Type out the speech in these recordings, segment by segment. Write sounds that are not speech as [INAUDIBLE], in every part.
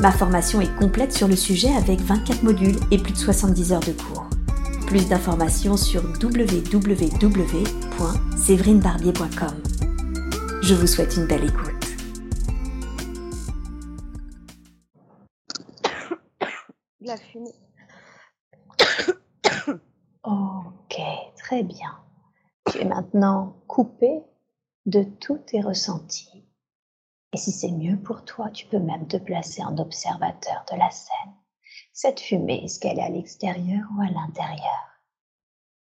Ma formation est complète sur le sujet avec 24 modules et plus de 70 heures de cours. Plus d'informations sur www.séverinebarbier.com. Je vous souhaite une belle écoute. La fumée. [COUGHS] Ok, très bien. Tu es maintenant coupé de tous tes ressentis. Et si c'est mieux pour toi, tu peux même te placer en observateur de la scène. Cette fumée, est-ce qu'elle est à l'extérieur ou à l'intérieur?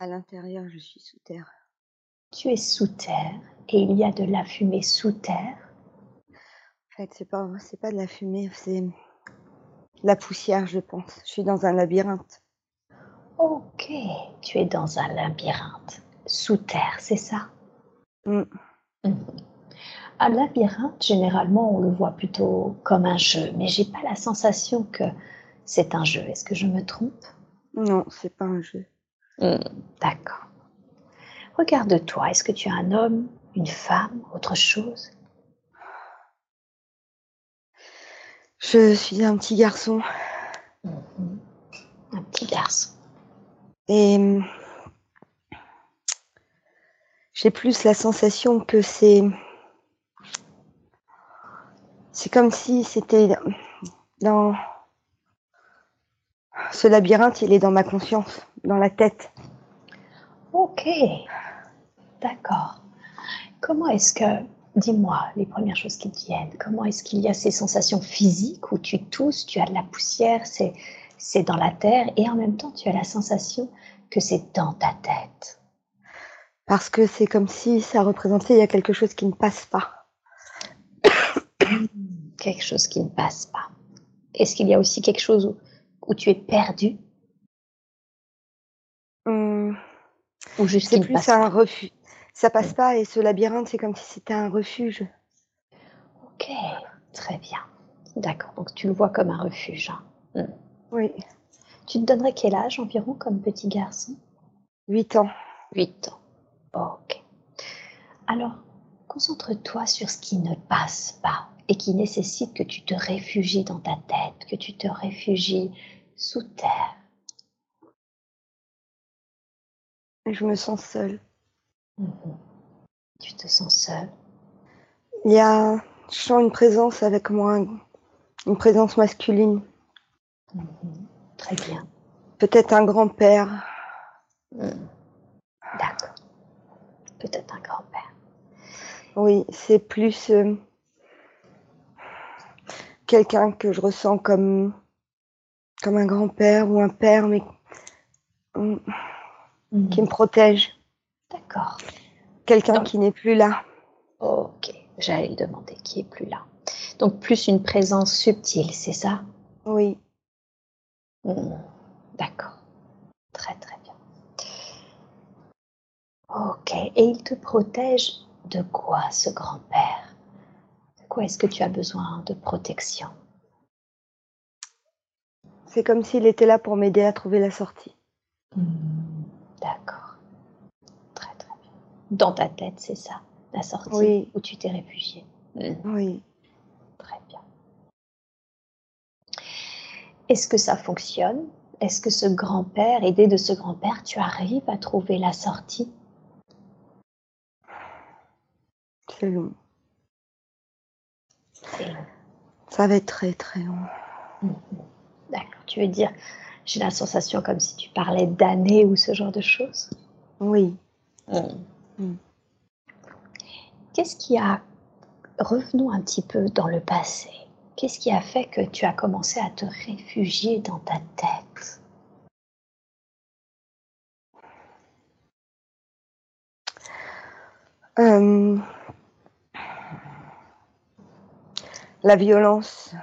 À l'intérieur, je suis sous terre. Tu es sous terre et il y a de la fumée sous terre? En fait, c'est pas, c'est pas de la fumée, c'est la poussière, je pense. Je suis dans un labyrinthe. Ok, tu es dans un labyrinthe sous terre, c'est ça? Mm. Mhm. Un labyrinthe, généralement, on le voit plutôt comme un jeu, mais j'ai pas la sensation que c'est un jeu. Est-ce que je me trompe? Non, c'est pas un jeu. Hmm, D'accord. Regarde-toi. Est-ce que tu es un homme, une femme, autre chose? Je suis un petit garçon Mhm. Un petit garçon. et j'ai plus la sensation que c'est. C'est comme si c'était dans. Ce labyrinthe, il est dans ma conscience, dans la tête. Ok. D'accord. Comment est-ce que, dis-moi les premières choses qui te viennent, comment est-ce qu'il y a ces sensations physiques où tu tousses, tu as de la poussière, c'est, c'est dans la terre et en même temps tu as la sensation que c'est dans ta tête? Parce que c'est comme si ça représentait il y a quelque chose qui ne passe pas. Quelque chose qui ne passe pas. Est-ce qu'il y a aussi quelque chose où, où tu es perdu? Hum, ou juste c'est plus passe un refuge. Ça passe pas et ce labyrinthe, c'est comme si c'était un refuge. Ok, très bien. D'accord, donc tu le vois comme un refuge. hein. Oui, Tu te donnerais quel âge environ comme petit garçon? 8 ans. 8 ans. Ok. Alors, concentre-toi sur ce qui ne passe pas et qui nécessite que tu te réfugies dans ta tête, que tu te réfugies sous terre. Je me sens seule. Mhm. Tu te sens seul. Il y a, je sens une présence avec moi, un- une présence masculine. Mhm. Très bien. Peut-être un grand-père. Mhm. D'accord. Peut-être un grand-père. Oui, c'est plus euh, quelqu'un que je ressens comme, comme un grand-père ou un père, mais hum, qui me protège. D'accord. Quelqu'un qui n'est plus là. Ok. J'allais le demander qui est plus là. Donc plus une présence subtile, c'est ça? Oui, Hmm, D'accord. Très très bien. Ok. Et il te protège de quoi ce grand-père? Est-ce que tu as besoin de protection? C'est comme s'il était là pour m'aider à trouver la sortie. Hmm, D'accord. Très très bien. Dans ta tête, c'est ça La sortie Oui. où tu t'es réfugié. Hmm, Oui, Très bien. Est-ce que ça fonctionne? Est-ce que ce grand-père, aidé de ce grand-père, tu arrives à trouver la sortie? C'est long. Ça va être très très long. Mhm. D'accord. Tu veux dire, j'ai la sensation comme si tu parlais d'années ou ce genre de choses? Oui. Mhm. Qu'est-ce qui a... Revenons un petit peu dans le passé. Qu'est-ce qui a fait que tu as commencé à te réfugier dans ta tête? Euh, la violence.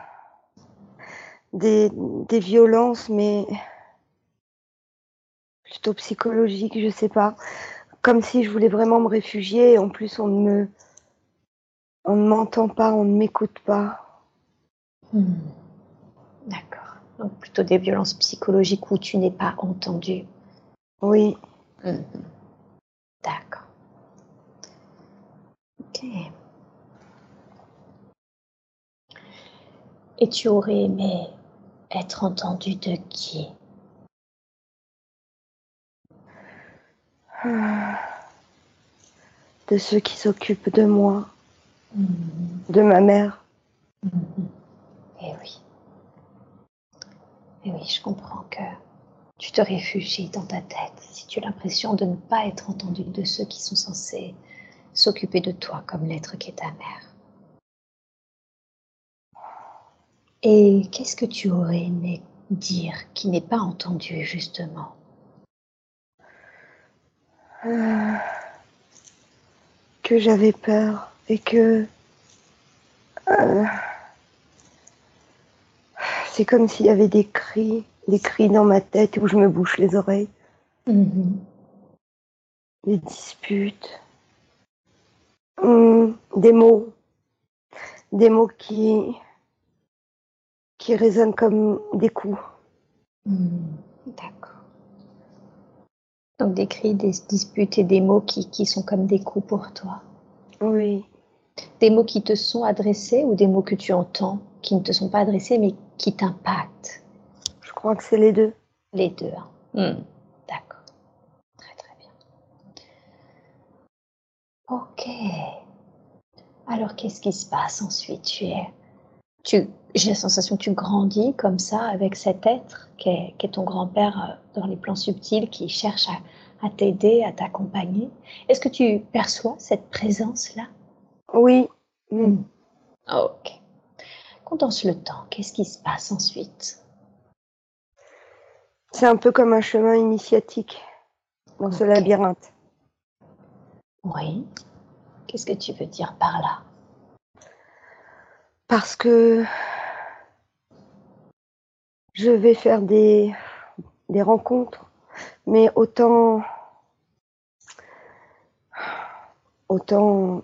Des, des violences, mais plutôt psychologique, je sais pas. Comme si je voulais vraiment me réfugier. Et en plus, on ne me, on ne m'entend pas, on ne m'écoute pas. Hmm. D'accord. Donc plutôt des violences psychologiques où tu n'es pas entendu. Oui. Hmm. D'accord. Ok. Et tu aurais aimé être entendu de qui? De ceux qui s'occupent de moi, de ma mère. Eh oui. Eh oui, je comprends que tu te réfugies dans ta tête si tu as l'impression de ne pas être entendu de ceux qui sont censés s'occuper de toi comme l'être qui est ta mère. Et qu'est-ce que tu aurais aimé dire qui n'est pas entendu justement? Euh, Que j'avais peur et que euh, c'est comme s'il y avait des cris, des cris dans ma tête où je me bouche les oreilles. Mm-hmm. Des disputes. Hum, des mots. Des mots qui, qui résonnent comme des coups. Mm, d'accord. Donc des cris, des disputes et des mots qui, qui sont comme des coups pour toi. Oui. Des mots qui te sont adressés ou des mots que tu entends qui ne te sont pas adressés mais qui t'impactent? Je crois que c'est les deux. Les deux. Hein. Hmm, d'accord. Très très bien. Ok. Alors qu'est-ce qui se passe ensuite Tu es, tu, j'ai la sensation que tu grandis comme ça avec cet être qui est, ton grand-père euh, dans les plans subtils qui cherche à, à t'aider, à t'accompagner. Est-ce que tu perçois cette présence-là? Oui. Hmm. Ok. Condense le temps. Qu'est-ce qui se passe ensuite? C'est un peu comme un chemin initiatique dans ce labyrinthe. Oui. Qu'est-ce que tu veux dire par là? Parce que je vais faire des, des rencontres, mais autant, autant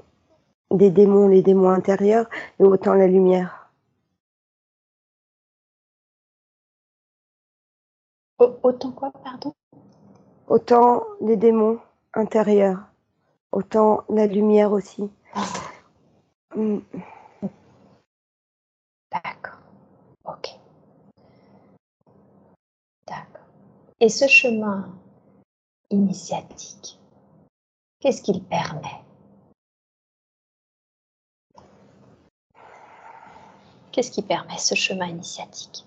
des démons, les démons intérieurs, et autant la lumière. Autant quoi, pardon? Autant les démons intérieurs, autant la lumière aussi. Ah. Mm. D'accord. Ok. D'accord. Et ce chemin initiatique, qu'est-ce qu'il permet? Qu'est-ce qui permet ce chemin initiatique?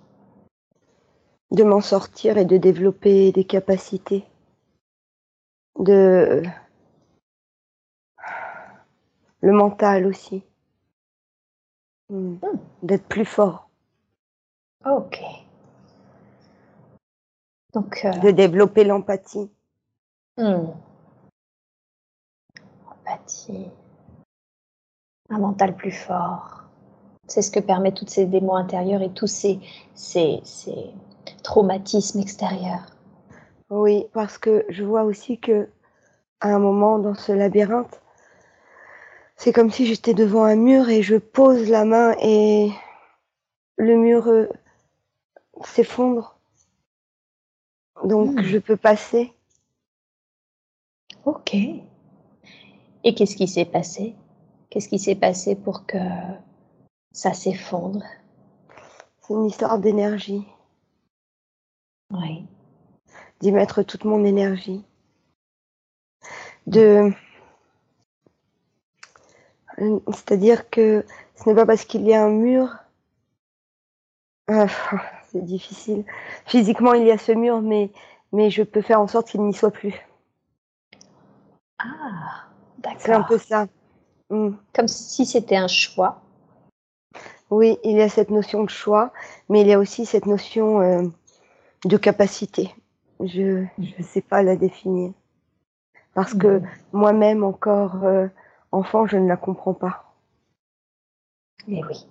De m'en sortir et de développer des capacités. De. Le mental aussi. Hmm. D'être plus fort. Ok. Donc. euh, De développer l'empathie. hmm. Empathie. Un mental plus fort. C'est ce que permet tous ces démons intérieurs et tous ces, ces, ces traumatismes extérieurs. Oui, parce que je vois aussi que à un moment dans ce labyrinthe, c'est comme si j'étais devant un mur et je pose la main et le mur euh, s'effondre. Donc Hmm. je peux passer. Ok. Et qu'est-ce qui s'est passé? Qu'est-ce qui s'est passé pour que ça s'effondre? C'est une histoire d'énergie, Oui. d'y mettre toute mon énergie. De c'est-à-dire que ce n'est pas parce qu'il y a un mur. Ah, c'est difficile. Physiquement, il y a ce mur, mais, mais je peux faire en sorte qu'il n'y soit plus. Ah, C'est un d'accord. peu ça. Mm. Comme si c'était un choix. Oui, il y a cette notion de choix, mais il y a aussi cette notion euh, de capacité. Je ne sais pas la définir. Parce que Mhm. moi-même, encore euh, enfant, je ne la comprends pas. Mais Eh oui.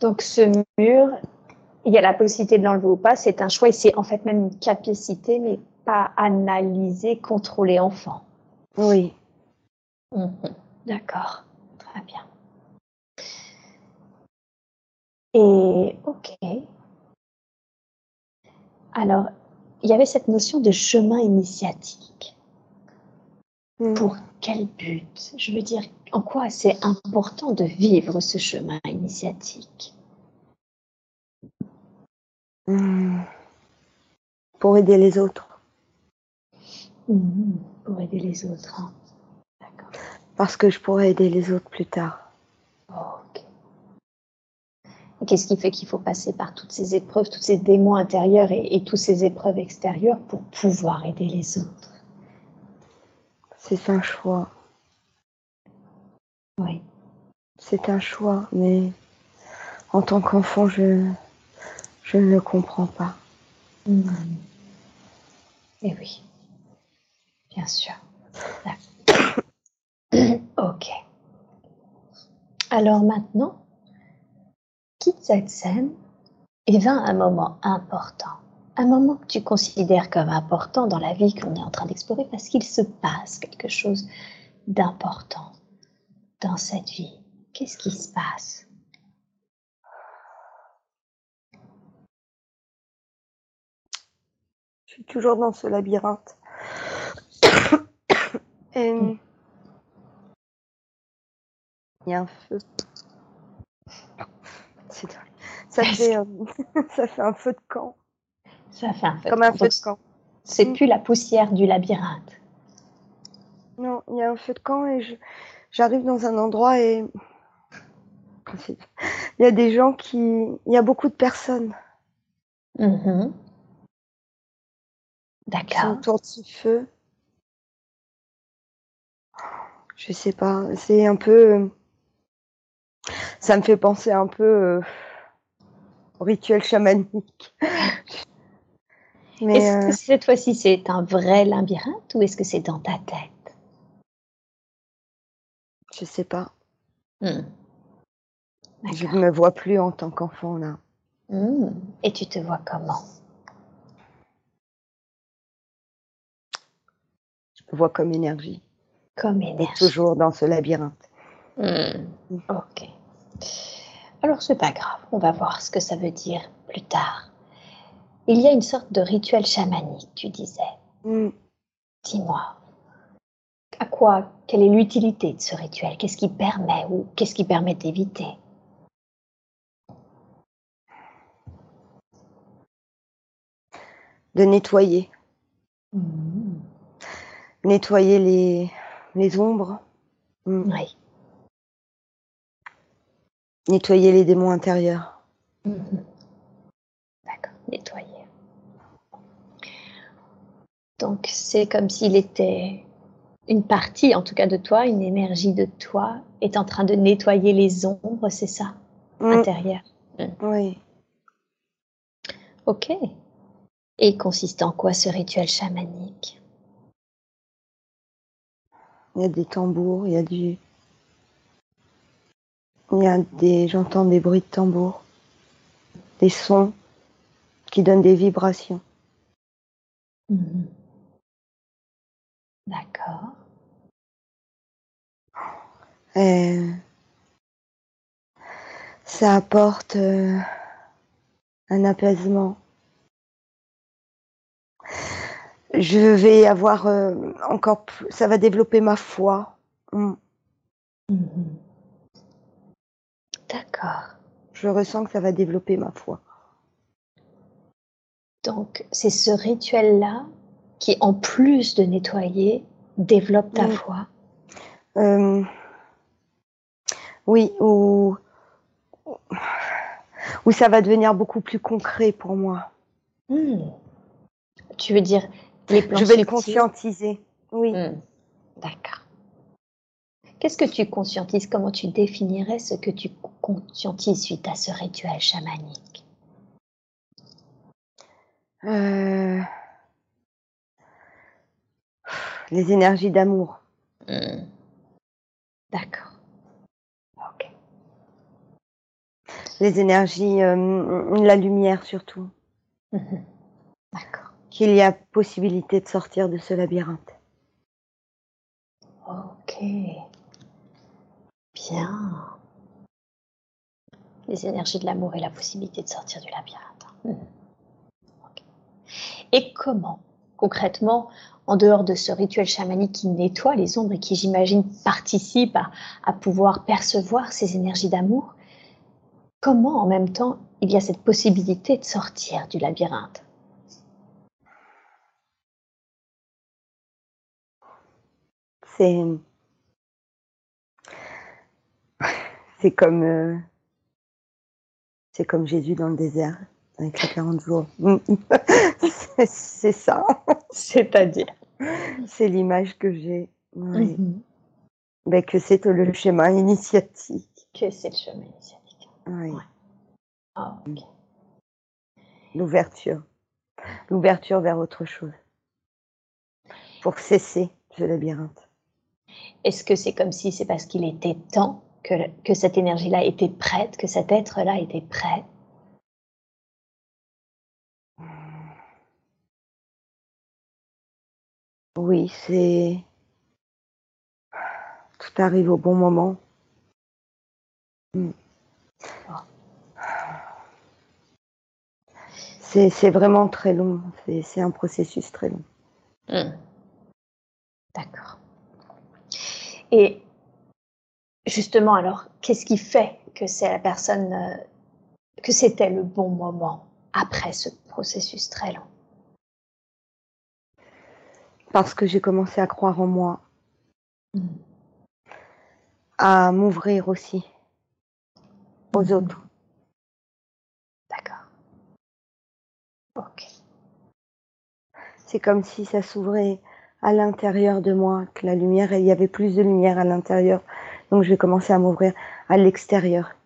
Donc ce mur, il y a la possibilité de l'enlever ou pas, c'est un choix et c'est en fait même une capacité, mais pas analyser, contrôler enfant. Oui. Mhm. D'accord, très bien. Et ok. Alors, il y avait cette notion de chemin initiatique. Mm. Pour quel but? Je veux dire, en quoi c'est important de vivre ce chemin initiatique? Mm. Pour aider les autres. Mhm. Pour aider les autres. hein. D'accord. Parce que je pourrais aider les autres plus tard. Ok. Et qu'est-ce qui fait qu'il faut passer par toutes ces épreuves, tous ces démons intérieurs et, et toutes ces épreuves extérieures pour pouvoir aider les autres? C'est un choix. Oui. C'est un choix, mais en tant qu'enfant, je, je ne comprends pas. Et oui. Bien sûr. [COUGHS] Ok. Alors maintenant, quitte cette scène et va à un moment important. Un moment que tu considères comme important dans la vie qu'on est en train d'explorer parce qu'il se passe quelque chose d'important dans cette vie. Qu'est-ce qui se passe? Je suis toujours dans ce labyrinthe. [COUGHS] Et il y a un feu. C'est dingue. Ça fait, euh, [LAUGHS] ça fait un feu de camp. Ça fait un feu. Comme un Donc, feu de camp. C'est plus la poussière du labyrinthe. Non, il y a un feu de camp et je- j'arrive dans un endroit et c'est- [LAUGHS] il y a des gens qui, il y a beaucoup de personnes Mhm. sont D'accord. autour de ce feu. Je sais pas, c'est un peu, euh, ça me fait penser un peu euh, au rituel chamanique. Mais Est-ce euh, que cette fois-ci c'est un vrai labyrinthe ou est-ce que c'est dans ta tête? Je sais pas, Hmm. je ne me vois plus en tant qu'enfant là. Hmm. Et tu te vois comment? Vois comme énergie, Comme et énergie. toujours dans ce labyrinthe. Hmm. Ok. Alors c'est pas grave, on va voir ce que ça veut dire plus tard. Il y a une sorte de rituel chamanique, tu disais. Mm. Dis-moi, à quoi, quelle est l'utilité de ce rituel? Qu'est-ce qui permet ou qu'est-ce qui permet d'éviter? De nettoyer, Hmm. Nettoyer les, les ombres, Mm. Oui. nettoyer les démons intérieurs. Mhm. D'accord, nettoyer. Donc c'est comme s'il était une partie, en tout cas de toi, une énergie de toi, est en train de nettoyer les ombres, c'est ça, Mm. intérieures. Oui, Ok. Et consiste en quoi ce rituel chamanique? Il y a des tambours, il y a du, il y a des, j'entends des bruits de tambours, des sons qui donnent des vibrations. Mhm. D'accord. Et ça apporte euh, un apaisement. Je vais avoir euh, encore plus, ça va développer ma foi. Mm. Mhm. D'accord. Je ressens que ça va développer ma foi. Donc c'est ce rituel-là qui, en plus de nettoyer, développe ta Mm. foi? Euh, oui, ou où ça va devenir beaucoup plus concret pour moi. Hmm. Tu veux dire les plans Je vais le conscientiser. Oui. Hmm. D'accord. Qu'est-ce que tu conscientises? Comment tu définirais ce que tu conscientises suite à ce rituel chamanique? Euh, Les énergies d'amour. Hmm. D'accord. Ok. Les énergies, euh, la lumière surtout. Mhm. D'accord. Qu'il y a possibilité de sortir de ce labyrinthe. Ok. Bien. Les énergies de l'amour et la possibilité de sortir du labyrinthe. Hmm. Et comment, concrètement, en dehors de ce rituel chamanique qui nettoie les ombres et qui, j'imagine, participe à, pouvoir percevoir ces énergies d'amour, comment en même temps il y a cette possibilité de sortir du labyrinthe? C'est c'est comme euh, c'est comme Jésus dans le désert avec les 40 jours. [LAUGHS] c'est ça. C'est-à-dire? C'est l'image que j'ai. Mhm. Ben, que c'est le schéma initiatique. Que c'est le schéma initiatique. Oui. Ah, L'ouverture. L'ouverture vers autre chose. Pour cesser ce labyrinthe. Est-ce que c'est comme si c'est parce qu'il était temps que, que cette énergie-là était prête, que cet être-là était prêt? Oui, c'est tout arrive au bon moment. Hmm. C'est vraiment très long. C'est un processus très long. Hmm. D'accord. Et justement, alors, qu'est-ce qui fait que c'est la personne, euh, que c'était le bon moment après ce processus très long? Parce que j'ai commencé à croire en moi, à m'ouvrir aussi aux mhm. autres. D'accord. Ok. C'est comme si ça s'ouvrait à l'intérieur de moi, que la lumière, il y avait plus de lumière à l'intérieur. Donc j'ai commencé à m'ouvrir à l'extérieur.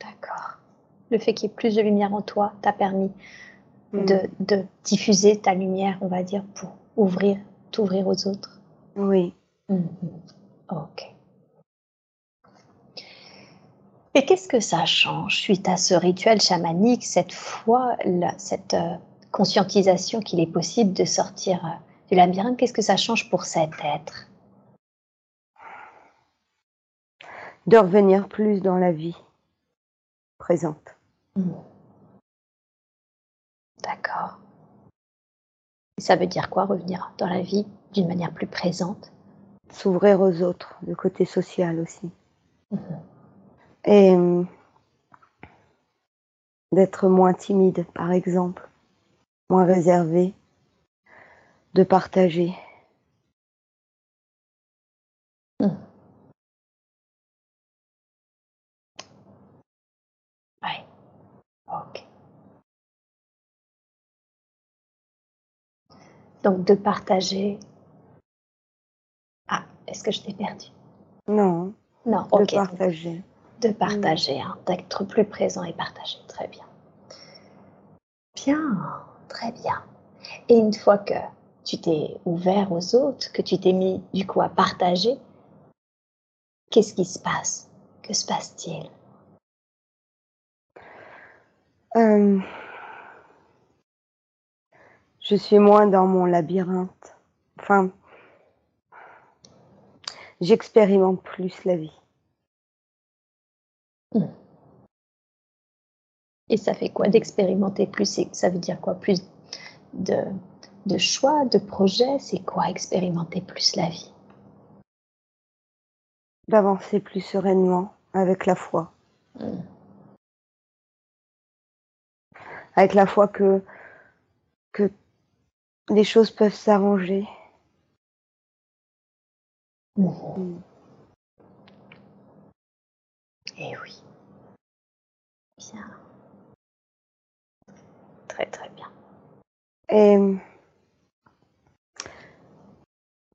D'accord. Le fait qu'il y ait plus de lumière en toi t'a permis Mm. de, diffuser ta lumière, on va dire, pour ouvrir, t'ouvrir aux autres. Oui. Mm-hmm. Ok. Et qu'est-ce que ça change suite à ce rituel chamanique, cette foi, cette euh, conscientisation qu'il est possible de sortir euh, du labyrinthe Qu'est-ce que ça change pour cet être? De revenir plus dans la vie présente. Mm. D'accord. Ça veut dire quoi revenir dans la vie d'une manière plus présente? S'ouvrir aux autres, le côté social aussi. Mhm. Et euh, d'être moins timide, par exemple, moins réservé, de partager. Mhm. Ok. Donc de partager. Ah, est-ce que je t'ai perdu? Non. Non, ok. De partager. De partager, hein, d'être plus présent et partager. Très bien. Bien, très bien. Et une fois que tu t'es ouvert aux autres, que tu t'es mis du coup à partager, qu'est-ce qui se passe? Que se passe-t-il? Euh, je suis moins dans mon labyrinthe. Enfin, j'expérimente plus la vie. Hmm. Et ça fait quoi d'expérimenter plus Ça veut dire quoi Plus de, de choix, de projets? C'est quoi expérimenter plus la vie? D'avancer plus sereinement avec la foi. Hmm. Avec la foi que, que les choses peuvent s'arranger. Mm. Eh oui. Bien. Très très bien. Et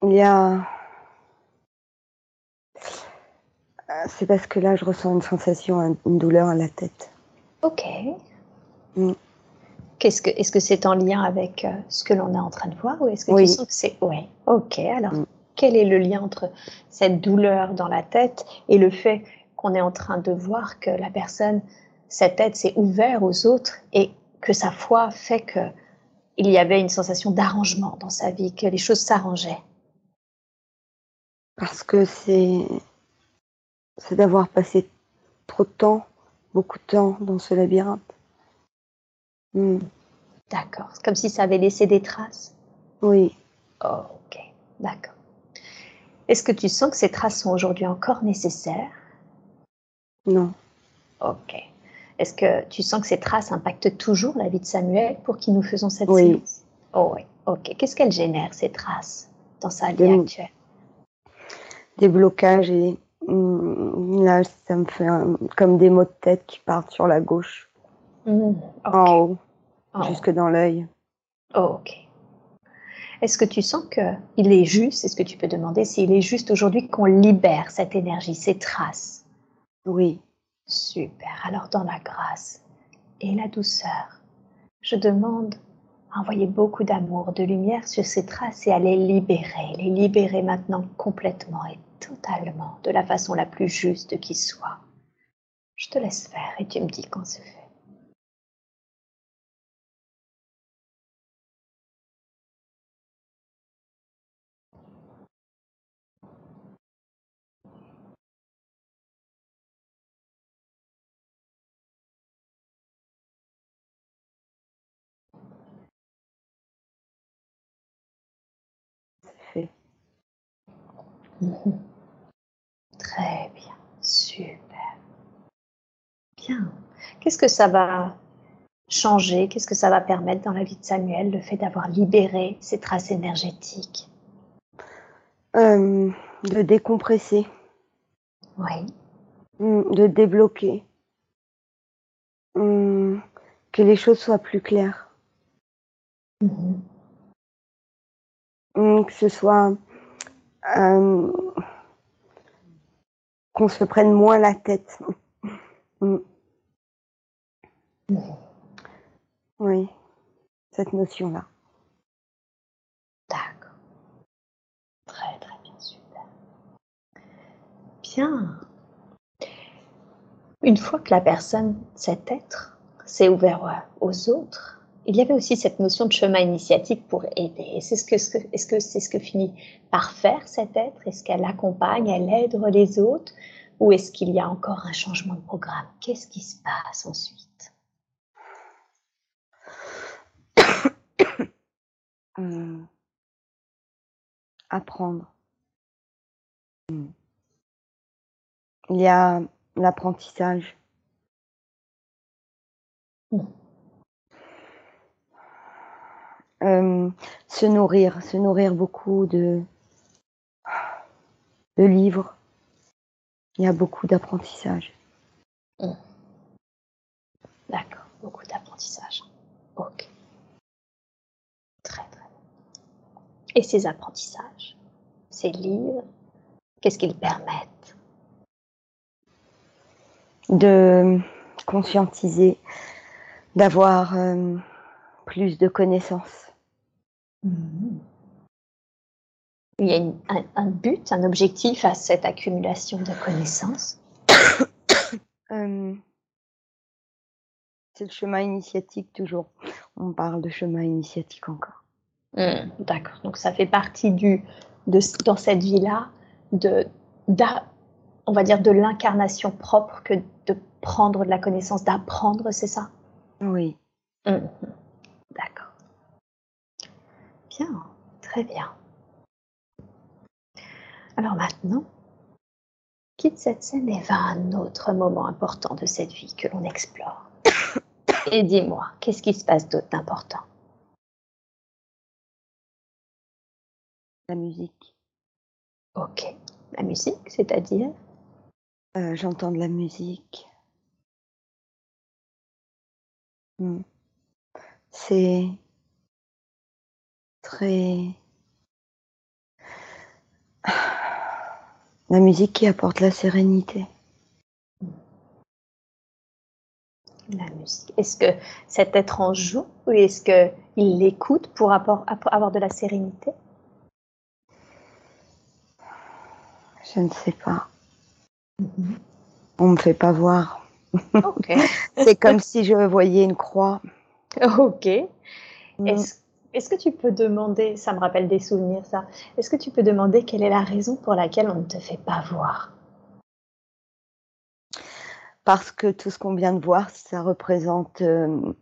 il y a. C'est parce que là, je ressens une sensation, une douleur à la tête. Ok. Mm ce que, est-ce que c'est en lien avec euh, ce que l'on est en train de voir ou est-ce que oui. tu sens que c'est ouais Ok. Alors, mm. quel est le lien entre cette douleur dans la tête et le fait qu'on est en train de voir que la personne, cette tête s'est ouverte aux autres et que sa foi fait que il y avait une sensation d'arrangement dans sa vie, que les choses s'arrangeaient Parce que c'est c'est d'avoir passé trop de temps, beaucoup de temps dans ce labyrinthe. Hmm. D'accord. C'est comme si ça avait laissé des traces. Oui. Oh, ok, d'accord. Est-ce que tu sens que ces traces sont aujourd'hui encore nécessaires? Non. Ok. Est-ce que tu sens que ces traces impactent toujours la vie de Samuel pour qui nous faisons cette oui. séance Oh oui, ok. Qu'est-ce qu'elles génèrent, ces traces, dans sa vie actuelle? Des blocages et mm, là, ça me fait comme des maux de tête qui partent sur la gauche, mmh, en haut, jusque dans l'œil. Oh, ok. Est-ce que tu sens qu'il est juste, est-ce que tu peux demander s'il est juste aujourd'hui qu'on libère cette énergie, ces traces? Oui. Super. Alors dans la grâce et la douceur, je demande à envoyer beaucoup d'amour, de lumière sur ces traces et à les libérer, les libérer maintenant complètement et totalement, de la façon la plus juste qui soit. Je te laisse faire et tu me dis quand c'est fait. [LAUGHS] Très bien, super. Bien. Qu'est-ce que ça va changer? Qu'est-ce que ça va permettre dans la vie de Samuel, le fait d'avoir libéré ces traces énergétiques? Euh, De décompresser. Oui. Mm, de débloquer. Mm, que les choses soient plus claires. Mhm. Mm, que ce soit euh, qu'on se prenne moins la tête. Mm. Oui, cette notion-là. D'accord. Très très bien, super. Bien. Une fois que la personne, cet être, s'est ouvert aux autres, il y avait aussi cette notion de chemin initiatique pour aider. Est-ce que c'est -ce, que, c'est ce que finit par faire cet être? Est-ce qu'elle accompagne, elle aide les autres? Ou est-ce qu'il y a encore un changement de programme? Qu'est-ce qui se passe ensuite? Hum. [COUGHS] Apprendre. Hum. Il y a l'apprentissage. Hum. Euh, se nourrir, se nourrir beaucoup de, de livres. Il y a beaucoup d'apprentissage. Mmh. D'accord, beaucoup d'apprentissage. Ok. Très très bien. Et ces apprentissages, ces livres, qu'est-ce qu'ils permettent? De conscientiser, d'avoir euh, plus de connaissances. Mmh. Il y a une, un, un, but, un objectif à cette accumulation de connaissances [COUGHS] euh, C'est le chemin initiatique toujours. On parle de chemin initiatique encore. Mmh, D'accord. Donc ça fait partie du, de, dans cette vie-là, de, on va dire de l'incarnation propre que de prendre de la connaissance, d'apprendre, c'est ça? Oui. Mmh. Bien, très bien. Alors maintenant, quitte cette scène et va à un autre moment important de cette vie que l'on explore. [COUGHS] Et dis-moi, qu'est-ce qui se passe d'autre d'important? La musique. Ok. La musique, c'est-à-dire? Euh, J'entends de la musique. Hmm. C'est La musique qui apporte la sérénité. La musique. Est-ce que cet être en joue ou est-ce qu'il l'écoute pour avoir de la sérénité? Je ne sais pas. Mm -hmm. On me fait pas voir. Okay. [LAUGHS] C'est comme si je voyais une croix [LAUGHS] Ok. Mm. Est-ce que tu peux demander, ça me rappelle des souvenirs ça, est-ce que tu peux demander quelle est la raison pour laquelle on ne te fait pas voir? Parce que tout ce qu'on vient de voir, ça représente euh,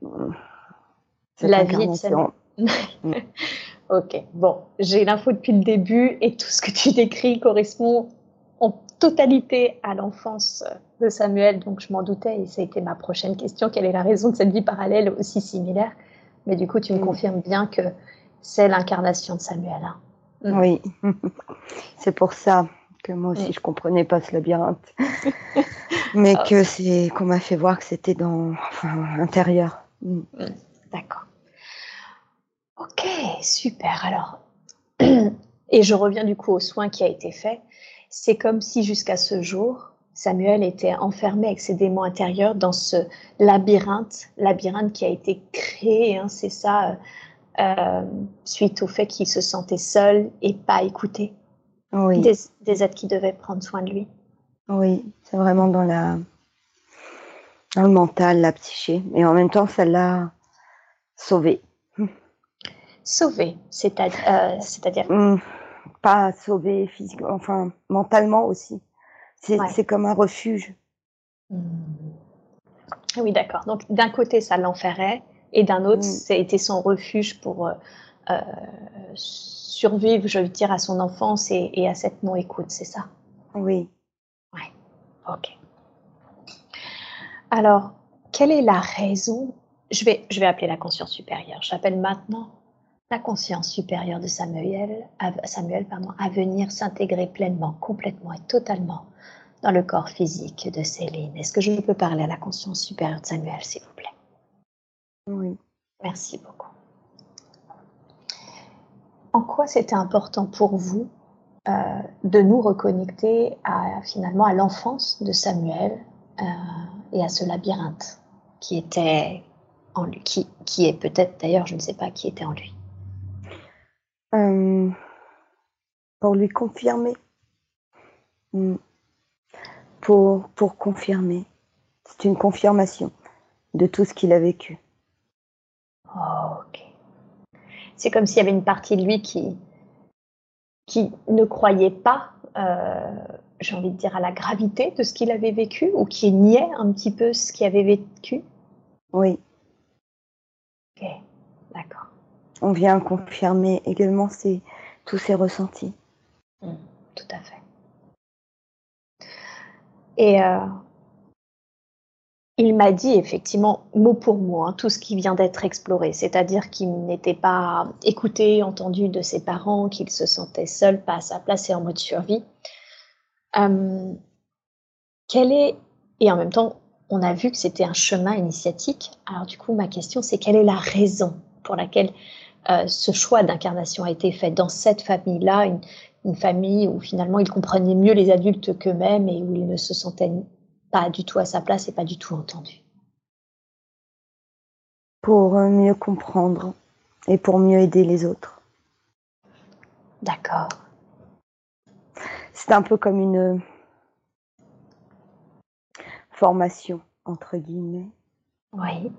la vie de mm. [LAUGHS] Ok, bon, j'ai l'info depuis le début et tout ce que tu décris correspond en totalité à l'enfance de Samuel, donc je m'en doutais et ça a été ma prochaine question. Quelle est la raison de cette vie parallèle aussi similaire? Mais du coup, tu me mm. confirmes bien que c'est l'incarnation de Samuel. Hein. Mm. Oui, [LAUGHS] c'est pour ça que moi aussi je comprenais pas ce labyrinthe, [LAUGHS] mais ah. que c'est qu'on m'a fait voir que c'était dans l'intérieur. D'accord. Ok, super. Alors, [CLEARS THROAT] et je reviens du coup au soin qui a été fait. C'est comme si jusqu'à ce jour, Samuel était enfermé avec ses démons intérieurs dans ce labyrinthe, labyrinthe qui a été créé, hein, c'est ça, euh, suite au fait qu'il se sentait seul et pas écouté. Oui. Des, des êtres qui devaient prendre soin de lui. Oui, c'est vraiment dans la dans le mental, la psyché, et en même temps, ça l'a sauvé. Sauvé, c'est-à-dire, euh, mmh. pas sauvé physiquement, enfin mentalement aussi. C'est comme un refuge. Mmh. Oui, d'accord. Donc d'un côté, ça l'enferrait, et d'un autre, mmh. ça a été son refuge pour euh, euh, survivre, je veux dire, à son enfance et, et à cette non-écoute, c'est ça? Oui. Oui, ok. Alors, quelle est la raison? Je vais, je vais appeler la conscience supérieure. J'appelle maintenant la conscience supérieure de Samuel, à, Samuel pardon, à venir s'intégrer pleinement, complètement et totalement dans le corps physique de Céline. Est-ce que je peux parler à la conscience supérieure de Samuel, s'il vous plaît? Oui. Merci beaucoup. En quoi c'était important pour vous euh, de nous reconnecter à, finalement à l'enfance de Samuel euh, et à ce labyrinthe qui était en lui, qui, qui est peut-être d'ailleurs, je ne sais pas, qui était en lui? Euh, Pour lui confirmer. Hmm. Pour, pour confirmer. C'est une confirmation de tout ce qu'il a vécu. Oh, ok. C'est comme s'il y avait une partie de lui qui, qui ne croyait pas, euh, j'ai envie de dire, à la gravité de ce qu'il avait vécu ou qui niait un petit peu ce qu'il avait vécu. Oui. Ok. On vient confirmer également tous ses ressentis. Mmh, tout à fait. Et euh, il m'a dit effectivement, mot pour mot, hein, tout ce qui vient d'être exploré, c'est-à-dire qu'il n'était pas écouté, entendu de ses parents, qu'il se sentait seul, pas à sa place et en mode survie. Euh, est, et en même temps, on a vu que c'était un chemin initiatique. Alors du coup, ma question, c'est quelle est la raison pour laquelle euh, ce choix d'incarnation a été fait dans cette famille-là, une, famille où finalement ils comprenaient mieux les adultes qu'eux-mêmes et où ils ne se sentaient pas du tout à sa place et pas du tout entendus. Pour euh, mieux comprendre et pour mieux aider les autres. D'accord. C'est un peu comme une formation, entre guillemets. Oui.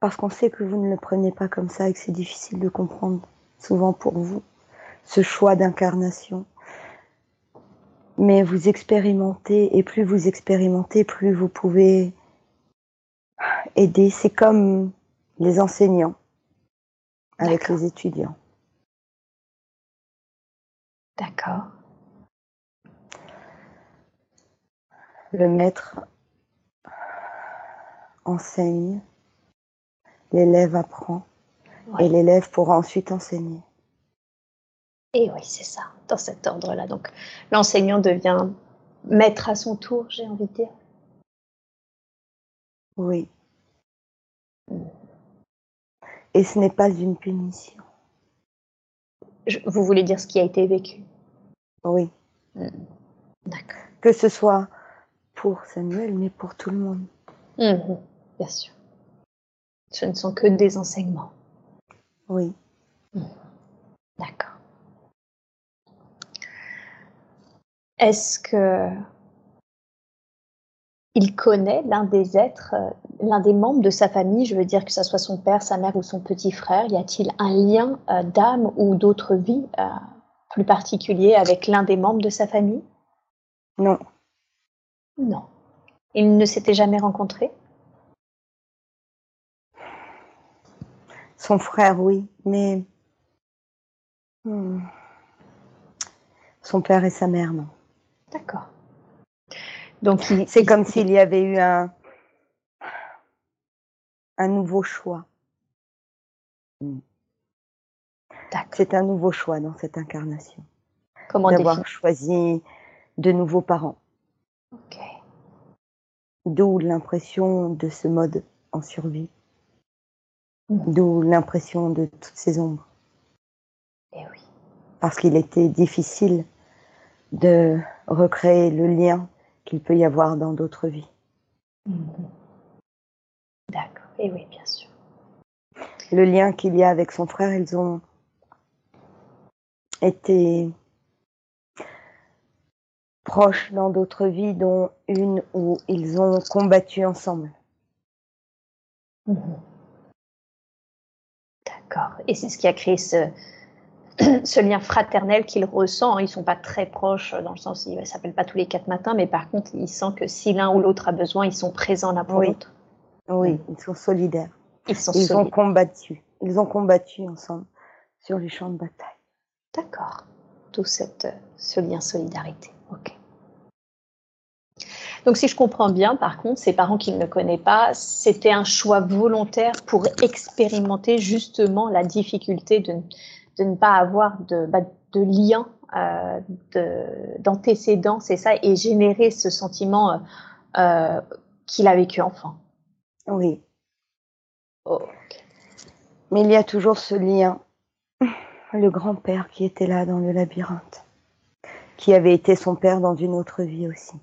Parce qu'on sait que vous ne le prenez pas comme ça et que c'est difficile de comprendre, souvent pour vous, ce choix d'incarnation. Mais vous expérimentez, et plus vous expérimentez, plus vous pouvez aider. C'est comme les enseignants avec les étudiants. D'accord. le maître enseigne, l'élève apprend et l'élève pourra ensuite enseigner. Et oui, c'est ça, dans cet ordre-là. Donc l'enseignant devient maître à son tour, j'ai envie de dire. Oui. Et ce n'est pas une punition. vous voulez dire ce qui a été vécu? Oui. Hmm. D'accord. Que ce soit pour Samuel, mais pour tout le monde. Mhm, bien sûr. Ce ne sont que des enseignements. Oui. Mhm. D'accord. Est-ce que il connaît l'un des êtres, euh, l'un des membres de sa famille, je veux dire que ce soit son père, sa mère ou son petit frère, y a-t-il un lien euh, d'âme ou d'autre vie euh, plus particulier avec l'un des membres de sa famille? Non. Non. Ils ne s'étaient jamais rencontrés Son frère, oui, mais hmm. son père et sa mère, non. D'accord. Donc c'est comme s'il y avait eu un un nouveau choix. Hmm. C'est un nouveau choix dans cette incarnation. Comment D'avoir choisi de nouveaux parents. Ok. D'où l'impression de ce mode en survie. D'où l'impression de toutes ces ombres. Eh oui. Parce qu'il était difficile de recréer le lien qu'il peut y avoir dans d'autres vies. Mhm. D'accord, et oui, bien sûr. Le lien qu'il y a avec son frère, ils ont été proches dans d'autres vies, dont une où ils ont combattu ensemble. Mhm. D'accord. Et c'est ce qui a créé ce, [CLEARS THROAT] ce lien fraternel qu'il ressent. Ils ne sont pas très proches dans le sens, ils ne s'appellent pas tous les quatre matins, mais par contre, il sent que si l'un ou l'autre a besoin, ils sont présents l'un pour l'autre. Oui, ils sont solidaires. Ils, sont ils ont combattu. Ils ont combattu ensemble sur les champs de bataille. D'accord. Tout cette, ce lien solidarité. Donc, si je comprends bien, par contre, ces parents qu'il ne connaît pas, c'était un choix volontaire pour expérimenter justement la difficulté de, de ne pas avoir de, bah, de lien euh, d'antécédent, c'est ça, et générer ce sentiment euh, euh, qu'il a vécu enfant. Oui. Mais il y a toujours ce lien, le grand-père qui était là dans le labyrinthe, qui avait été son père dans une autre vie aussi.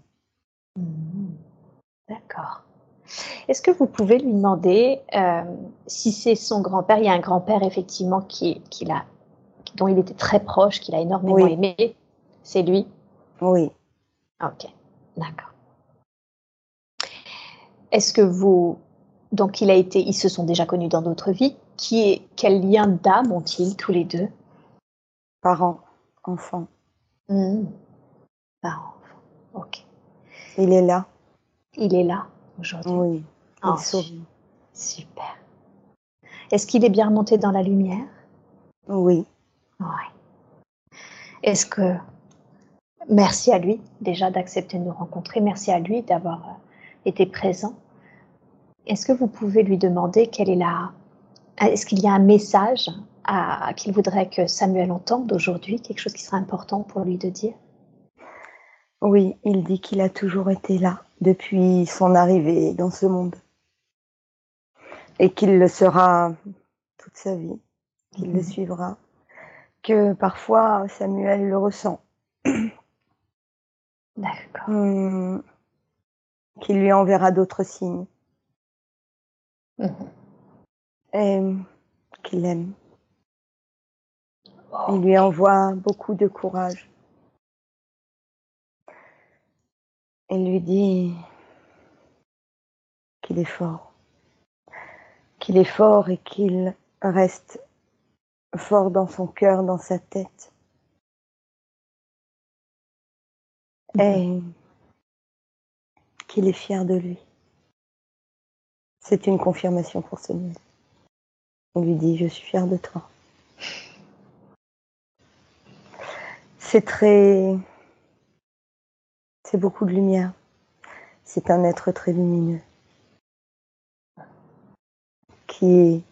Mmh. D'accord. Est-ce que vous pouvez lui demander si c'est son grand-père Il y a un grand-père effectivement qui, qui l'a dont il était très proche, qu'il a énormément aimé, c'est lui? Oui. Ok, d'accord. Est-ce que vous. Donc, il a été, ils se sont déjà connus dans d'autres vies. Qui est, quel lien d'âme ont-ils tous les deux? Parents, enfants. Mmh. Parents, enfants. Ok. Il est là. Il est là aujourd'hui. Oui. Il oh, sourit. Super. Est-ce qu'il est bien remonté dans la lumière? Oui. Ouais. Est-ce que merci à lui déjà d'accepter de nous rencontrer, merci à lui d'avoir euh, été présent. Est-ce que vous pouvez lui demander quelle est la est-ce qu'il y a un message à, qu'il voudrait que Samuel entende aujourd'hui, quelque chose qui serait important pour lui de dire? Oui, il dit qu'il a toujours été là depuis son arrivée dans ce monde et qu'il le sera toute sa vie, qu'il le mhm. suivra que parfois Samuel le ressent. [CLEARS THROAT] D'accord. Hum, qu'il lui enverra d'autres signes. Mhm. Et qu'il aime. Il lui envoie beaucoup de courage. Il lui dit qu'il est fort. Qu'il est fort et qu'il reste fort dans son cœur, dans sa tête. Et qu'il est fier de lui. C'est une confirmation pour Samuel. On lui dit, je suis fier de toi. C'est très... C'est beaucoup de lumière. C'est un être très lumineux qui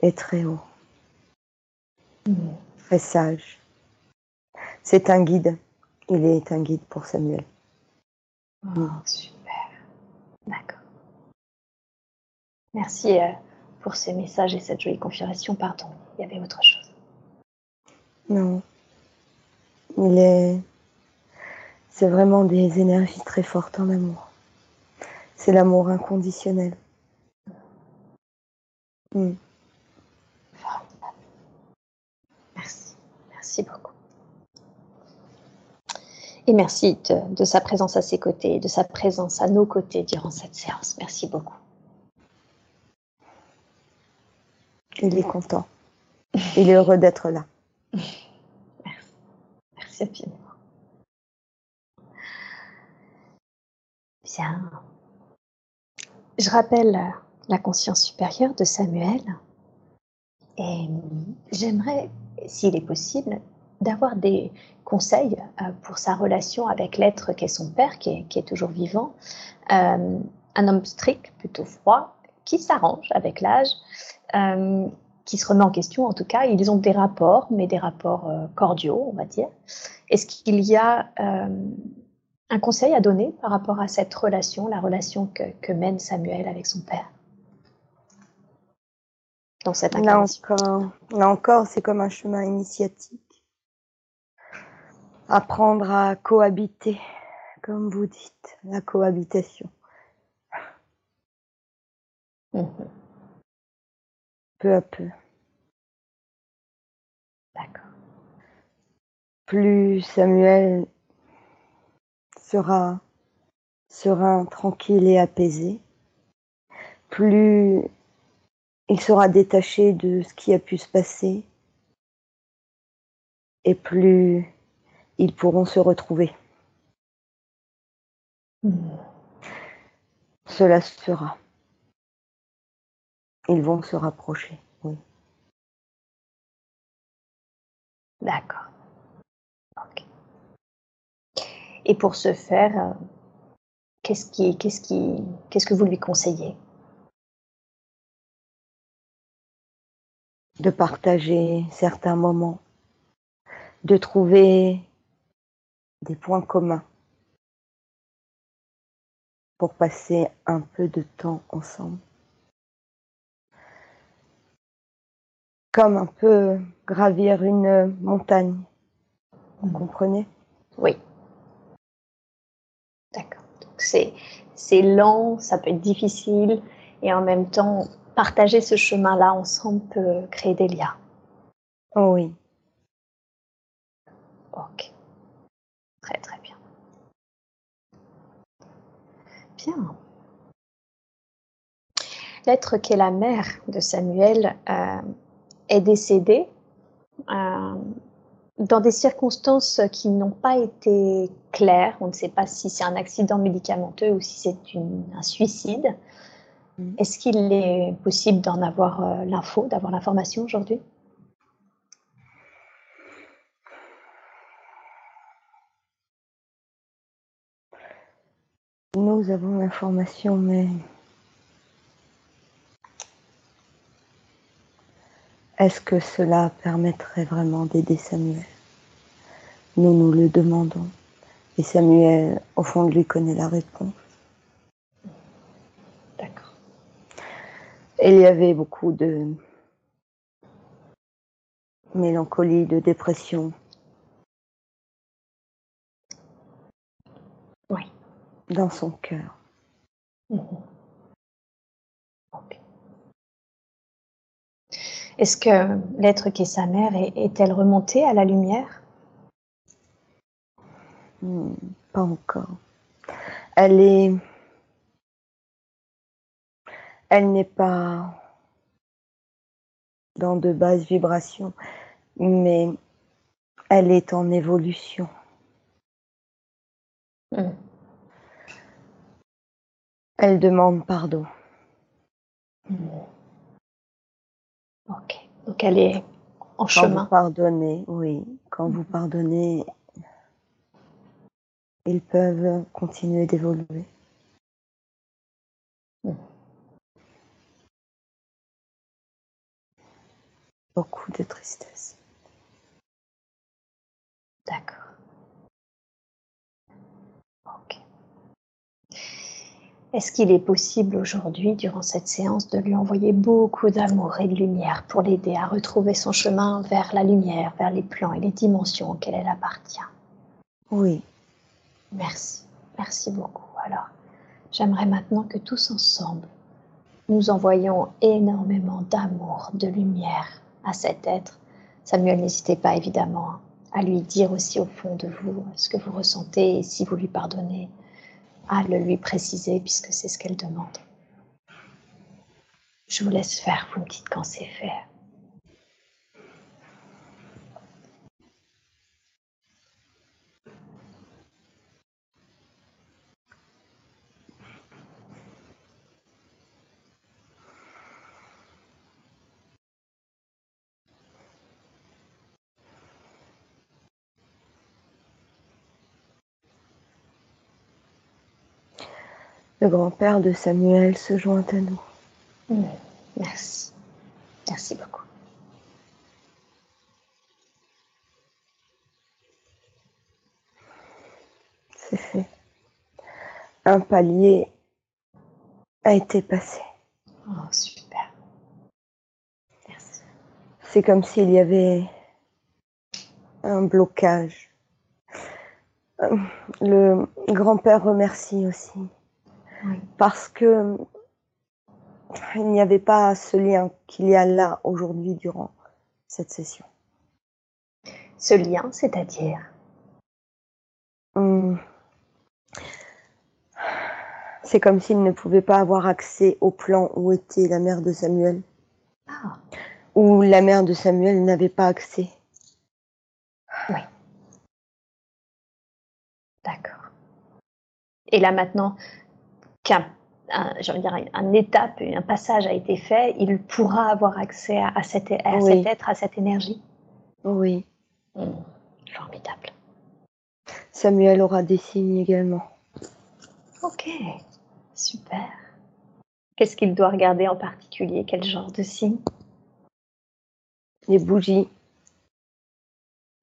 est très haut. Très sage. C'est un guide. Il est un guide pour Samuel. Oh, super. D'accord. Merci euh, pour ces messages et cette jolie confirmation. Pardon, il y avait autre chose. Non. Il est. C'est vraiment des énergies très fortes en amour. C'est l'amour inconditionnel. Mm. Merci beaucoup. Et merci de, sa présence à ses côtés, de sa présence à nos côtés durant cette séance. Merci beaucoup. Il est content. Il est heureux d'être là. [LAUGHS] Merci. Merci infiniment. Bien. Je rappelle la conscience supérieure de Samuel et j'aimerais, s'il est possible, d'avoir des conseils euh, pour sa relation avec l'être qu'est son père, qui est, toujours vivant. Euh, un homme strict, plutôt froid, qui s'arrange avec l'âge, euh, qui se remet en question en tout cas. Ils ont des rapports, mais des rapports cordiaux, on va dire. Est-ce qu'il y a un conseil à donner par rapport à cette relation, la relation que mène Samuel avec son père? Dans cette Là encore, là encore c'est comme un chemin initiatique. Apprendre à cohabiter, comme vous dites, la cohabitation. Mhm. Peu à peu. D'accord. Plus Samuel sera tranquille et apaisé, plus il sera détaché de ce qui a pu se passer et plus ils pourront se retrouver. Cela sera. Ils vont se rapprocher, oui. D'accord. Et pour ce faire, euh, qu'est-ce qui, qu'est-ce qui, qu'est-ce que vous lui conseillez? De partager certains moments, de trouver des points communs pour passer un peu de temps ensemble. Comme un peu gravir une montagne. Vous comprenez? Oui. C'est, c'est lent, ça peut être difficile et en même temps partager ce chemin-là ensemble peut créer des liens. Oh oui. Ok. Très très bien. Bien. L'être qui est la mère de Samuel euh, est décédée euh, dans des circonstances qui n'ont pas été claires. On ne sait pas si c'est un accident médicamenteux ou si c'est un suicide. Mm. Est-ce qu'il est possible d'en avoir euh, l'info, d'avoir l'information aujourd'hui? Nous avons l'information, mais est-ce que cela permettrait vraiment d'aider Samuel? Nous nous le demandons. Et Samuel, au fond de lui, connaît la réponse. il y avait beaucoup de mélancolie, de dépression. Oui. Dans son cœur. Mhm. Est-ce que l'être qui est sa mère est-elle remontée à la lumière? Hmm, Pas encore. Elle est elle n'est pas dans de basses vibrations, mais elle est en évolution. Hmm. Elle demande pardon. Hmm. Ok, donc elle est en quand chemin. Vous pardonnez, oui, quand vous pardonnez, ils peuvent continuer d'évoluer. Hmm. beaucoup de tristesse. D'accord. Ok. Est-ce qu'il est possible aujourd'hui, durant cette séance, de lui envoyer beaucoup d'amour et de lumière pour l'aider à retrouver son chemin vers la lumière, vers les plans et les dimensions auxquelles elle appartient? Oui. Merci. Merci beaucoup. Alors, j'aimerais maintenant que tous ensemble, nous envoyons énormément d'amour, de lumière à cet être. Samuel, n'hésitez pas évidemment à lui dire aussi au fond de vous ce que vous ressentez et si vous lui pardonnez, à le lui préciser puisque c'est ce qu'elle demande. Je vous laisse faire, vous me dites quand c'est fait. Le grand-père de Samuel se joint à nous. Mm. Merci. Merci beaucoup. C'est fait. Un palier a été passé. Oh, super. Merci. C'est comme s'il y avait un blocage. Euh, Le grand-père remercie aussi Oui. parce que il n'y avait pas ce lien qu'il y a là aujourd'hui durant cette session. Ce lien, c'est-à-dire? Hum. C'est comme s'il ne pouvait pas avoir accès au plan où était la mère de Samuel, Ah, où la mère de Samuel n'avait pas accès. d'accord. Et là maintenant qu'un un, dire, un étape, un passage a été fait, il pourra avoir accès à, à cet, à Oui. cet être, à cette énergie. Oui, Mm. Formidable. Samuel aura des signes également. Ok, super. Qu'est-ce qu'il doit regarder en particulier? Quel genre de signe Les bougies,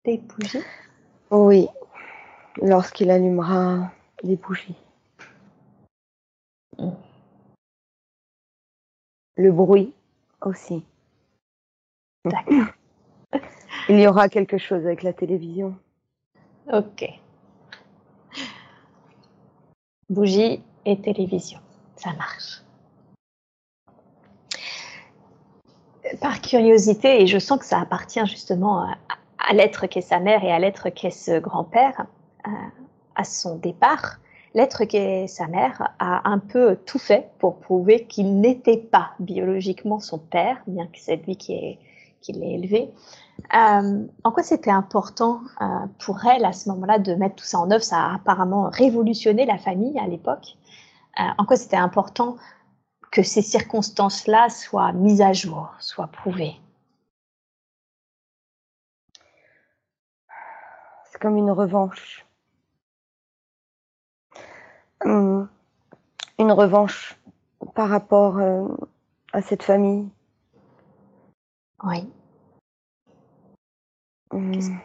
Des bougies? Oui, lorsqu'il allumera les bougies. Le bruit aussi. D'accord. [LAUGHS] Il y aura quelque chose avec la télévision. Ok. Bougie et télévision, ça marche. Par curiosité, et je sens que ça appartient justement à, à l'être qu'est sa mère et à l'être qu'est ce grand-père, euh, à son départ, l'être qu'est sa mère a un peu tout fait pour prouver qu'il n'était pas biologiquement son père, bien que c'est lui qui, est, qui l'ait élevé. Euh, en quoi c'était important euh, pour elle à ce moment-là de mettre tout ça en œuvre? Ça a apparemment révolutionné la famille à l'époque. Euh, en quoi c'était important que ces circonstances-là soient mises à jour, soient prouvées? C'est comme une revanche. Hum, Une revanche par rapport euh, à cette famille. Oui. Hum.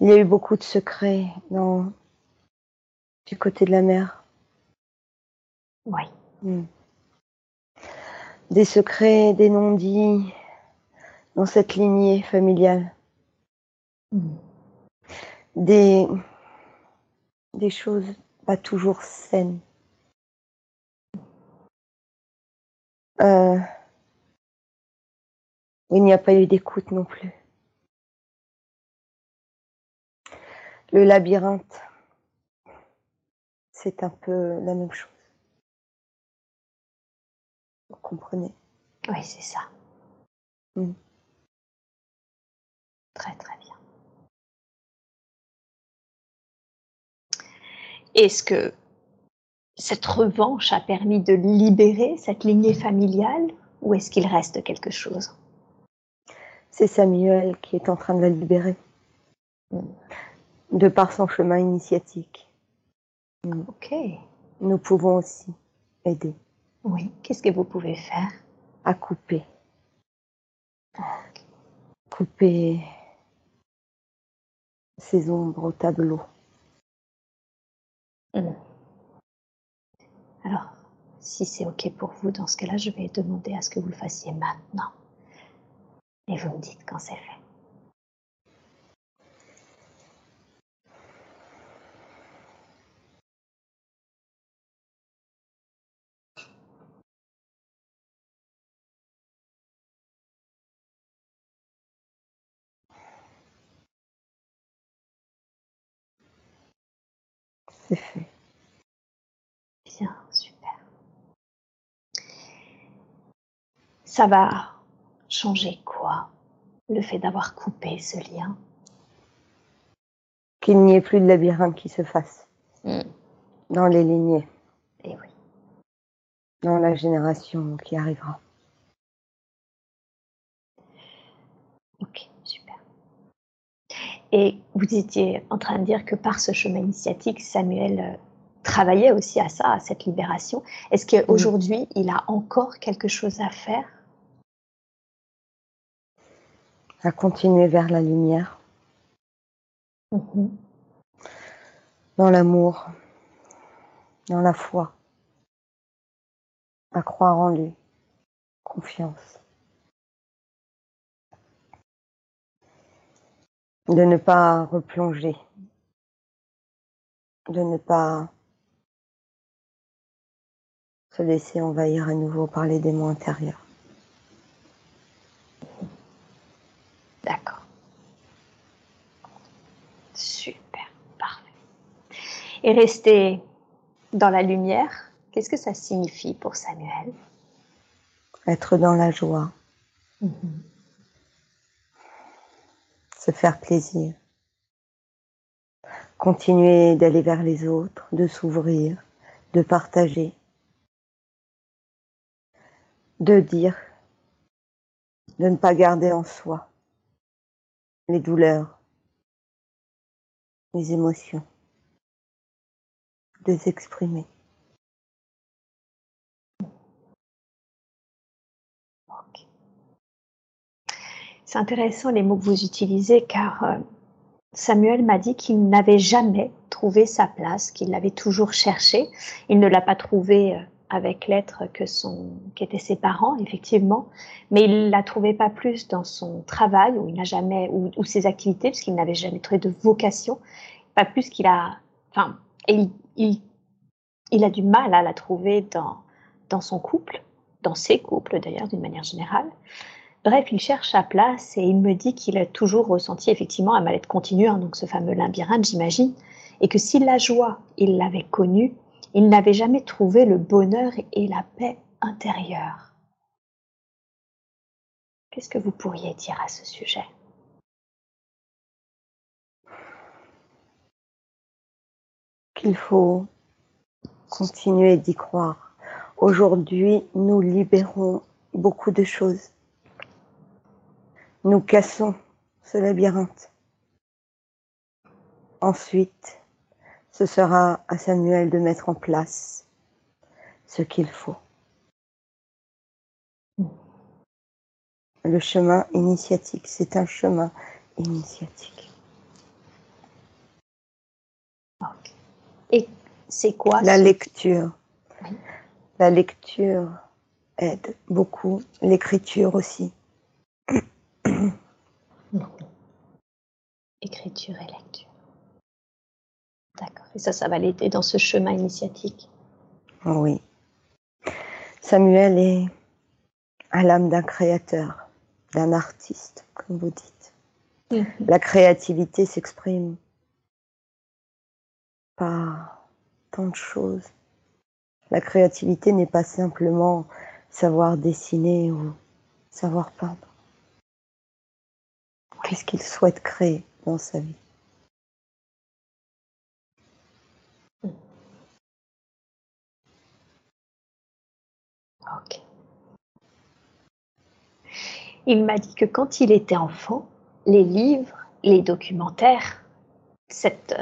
Il y a eu beaucoup de secrets dans... du côté de la mère. Oui. Hum. Des secrets, des non-dits dans cette lignée familiale. Des, des choses pas toujours saines. Euh, il n'y a pas eu d'écoute non plus. Le labyrinthe, c'est un peu la même chose. Vous comprenez? Oui, c'est ça. Mm. Très, très bien. Est-ce que cette revanche a permis de libérer cette lignée familiale ou est-ce qu'il reste quelque chose? C'est Samuel qui est en train de la libérer. De par son chemin initiatique. Ok. Nous pouvons aussi aider Oui. Qu'est-ce que vous pouvez faire? À couper. Couper ces ombres au tableau. Alors, si c'est OK pour vous, dans ce cas-là, je vais demander à ce que vous le fassiez maintenant. Et vous me dites quand c'est fait. C'est fait. Bien, super. Ça va changer quoi Le fait d'avoir coupé ce lien? Qu'il n'y ait plus de labyrinthe qui se fasse Hmm. dans les lignées, Eh oui. dans la génération qui arrivera. Ok. Et vous étiez en train de dire que par ce chemin initiatique, Samuel euh, travaillait aussi à ça, à cette libération. Est-ce qu'aujourd'hui, il a encore quelque chose à faire? À continuer vers la lumière, Mhm. dans l'amour, dans la foi, à croire en lui, confiance. De ne pas replonger, de ne pas se laisser envahir à nouveau par les démons intérieurs. D'accord. Super, parfait. Et rester dans la lumière, qu'est-ce que ça signifie pour Samuel? Être dans la joie, se faire plaisir, continuer d'aller vers les autres, de s'ouvrir, de partager, de dire, de ne pas garder en soi les douleurs, les émotions, de les exprimer. C'est intéressant les mots que vous utilisez car euh, Samuel m'a dit qu'il n'avait jamais trouvé sa place, qu'il l'avait toujours cherché. Il ne l'a pas trouvé euh, avec l'être qu'étaient ses parents, effectivement, mais il l'a trouvé pas plus dans son travail il jamais ou, ses activités puisqu'il n'avait jamais trouvé de vocation, pas plus qu'il a, enfin, il, il, il a du mal à la trouver dans dans son couple, dans ses couples d'ailleurs d'une manière générale. Bref, il cherche sa place et il me dit qu'il a toujours ressenti effectivement un mal-être continu, hein, donc ce fameux labyrinthe, j'imagine, et que si la joie, il l'avait connue, il n'avait jamais trouvé le bonheur et la paix intérieure. Qu'est-ce que vous pourriez dire à ce sujet? Qu'il faut continuer d'y croire. Aujourd'hui, nous libérons beaucoup de choses. Nous cassons ce labyrinthe. Ensuite, ce sera à Samuel de mettre en place ce qu'il faut. Le chemin initiatique, c'est un chemin initiatique. Et c'est quoi La lecture. Oui. La lecture aide beaucoup. L'écriture aussi. Écriture et lecture. D'accord. Et ça, ça va l'aider dans ce chemin initiatique? Oui. Samuel est à l'âme d'un créateur, d'un artiste, comme vous dites. La créativité s'exprime par tant de choses. La créativité n'est pas simplement savoir dessiner ou savoir peindre. Qu'est-ce qu'il souhaite créer? Dans sa vie Ok. Il m'a dit que quand il était enfant, les livres, les documentaires, cette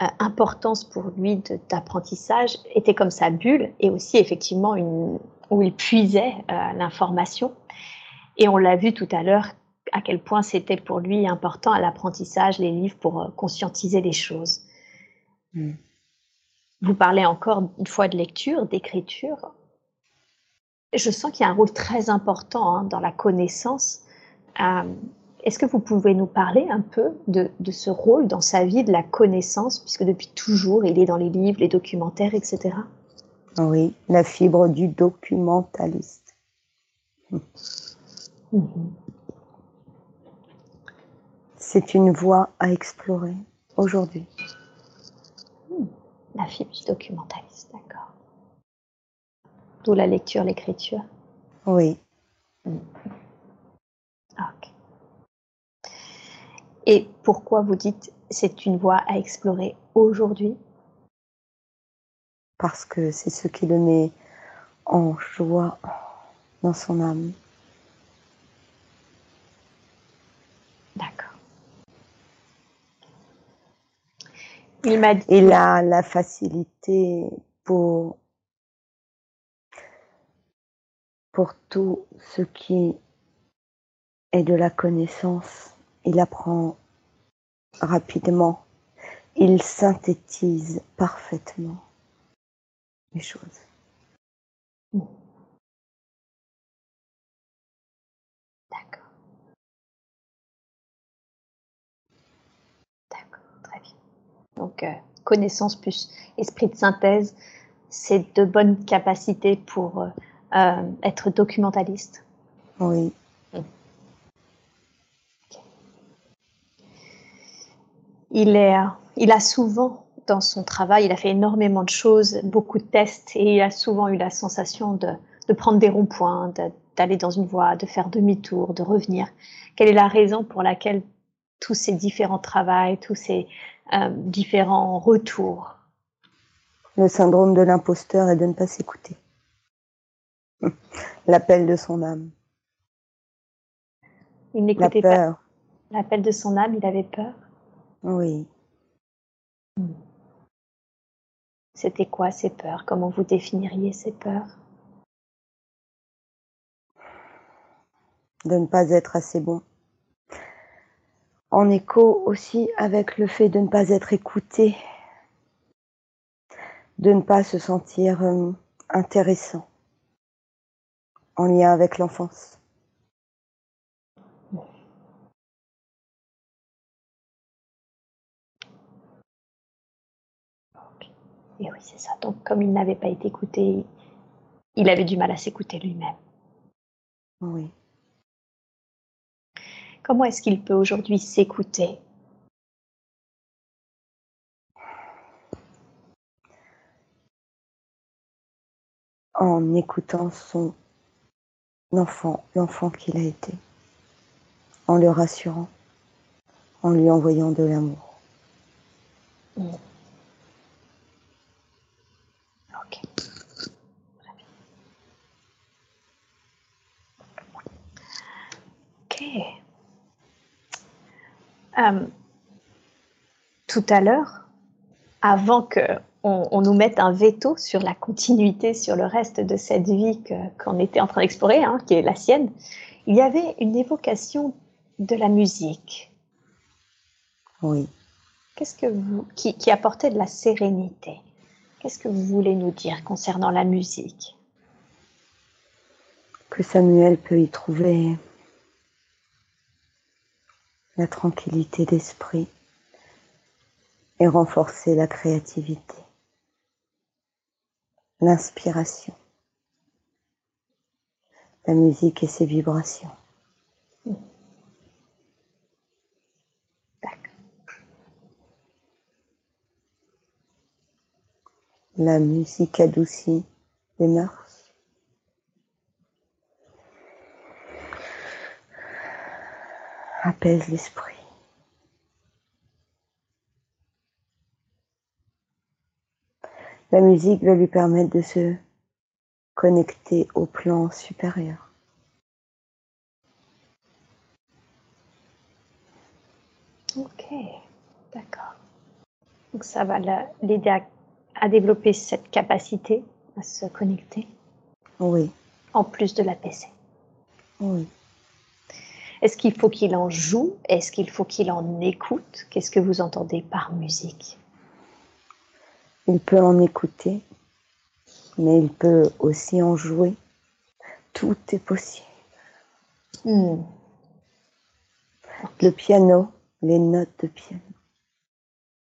euh, importance pour lui d'apprentissage était comme sa bulle et aussi effectivement où il puisait euh, l'information. Et on l'a vu tout à l'heure à quel point c'était pour lui important à l'apprentissage, les livres, pour euh, conscientiser les choses. Mm. Vous parlez encore une fois de lecture, d'écriture. Je sens qu'il y a un rôle très important hein, dans la connaissance. Euh, Est-ce que vous pouvez nous parler un peu de, de ce rôle dans sa vie de la connaissance, puisque depuis toujours, il est dans les livres, les documentaires, etc. Oui, la fibre du documentaliste. C'est une voie à explorer aujourd'hui. La fibre du documentaliste, d'accord. D'où la lecture, l'écriture. Oui. Ok. Et pourquoi vous dites c'est une voie à explorer aujourd'hui? Parce que c'est ce qui le met en joie dans son âme. D'accord. Il a la facilité pour tout ce qui est de la connaissance. Il apprend rapidement. Il synthétise parfaitement les choses. D'accord. D'accord, très bien. Donc, euh, connaissance plus esprit de synthèse, c'est de bonnes capacités pour euh, euh, être documentaliste. Oui. Il, est, il a souvent, dans son travail, il a fait énormément de choses, beaucoup de tests, et il a souvent eu la sensation de, de prendre des ronds-points, d'aller dans une voie, de faire demi-tour, de revenir. Quelle est la raison pour laquelle tous ces différents travaux, tous ces euh, différents retours Le syndrome de l'imposteur est de ne pas s'écouter. [LAUGHS] L'appel de son âme. Il n'écoutait pas. L'appel de son âme, il avait peur Oui. C'était quoi ces peurs? Comment vous définiriez ces peurs? De ne pas être assez bon. En écho aussi avec le fait de ne pas être écouté, de ne pas se sentir euh, intéressant en lien avec l'enfance. Et oui, c'est ça. Donc, comme il n'avait pas été écouté, il avait du mal à s'écouter lui-même. Oui. Comment est-ce qu'il peut aujourd'hui s'écouter? En écoutant son l'enfant, l'enfant qu'il a été, en le rassurant, en lui envoyant de l'amour. Mm. Ok. Ok. Euh, tout à l'heure, avant que on, nous mette un veto sur la continuité, sur le reste de cette vie qu'on était en train d'explorer, hein, qui est la sienne, il y avait une évocation de la musique. Oui. Qu'est-ce que vous, qui, qui apportait de la sérénité? Qu'est-ce que vous voulez nous dire concernant la musique? Que Samuel peut y trouver la tranquillité d'esprit et renforcer la créativité l'inspiration, la musique et ses vibrations. La musique adoucit les mœurs. Apaise l'esprit. La musique va lui permettre de se connecter au plan supérieur. Ok, d'accord. Donc ça va l'aider à, développer cette capacité à se connecter. Oui. En plus de la PC. Oui. Est-ce qu'il faut qu'il en joue? Est-ce qu'il faut qu'il en écoute? Qu'est-ce que vous entendez par musique? Il peut en écouter, mais il peut aussi en jouer. Tout est possible. Hmm. Le piano, les notes de piano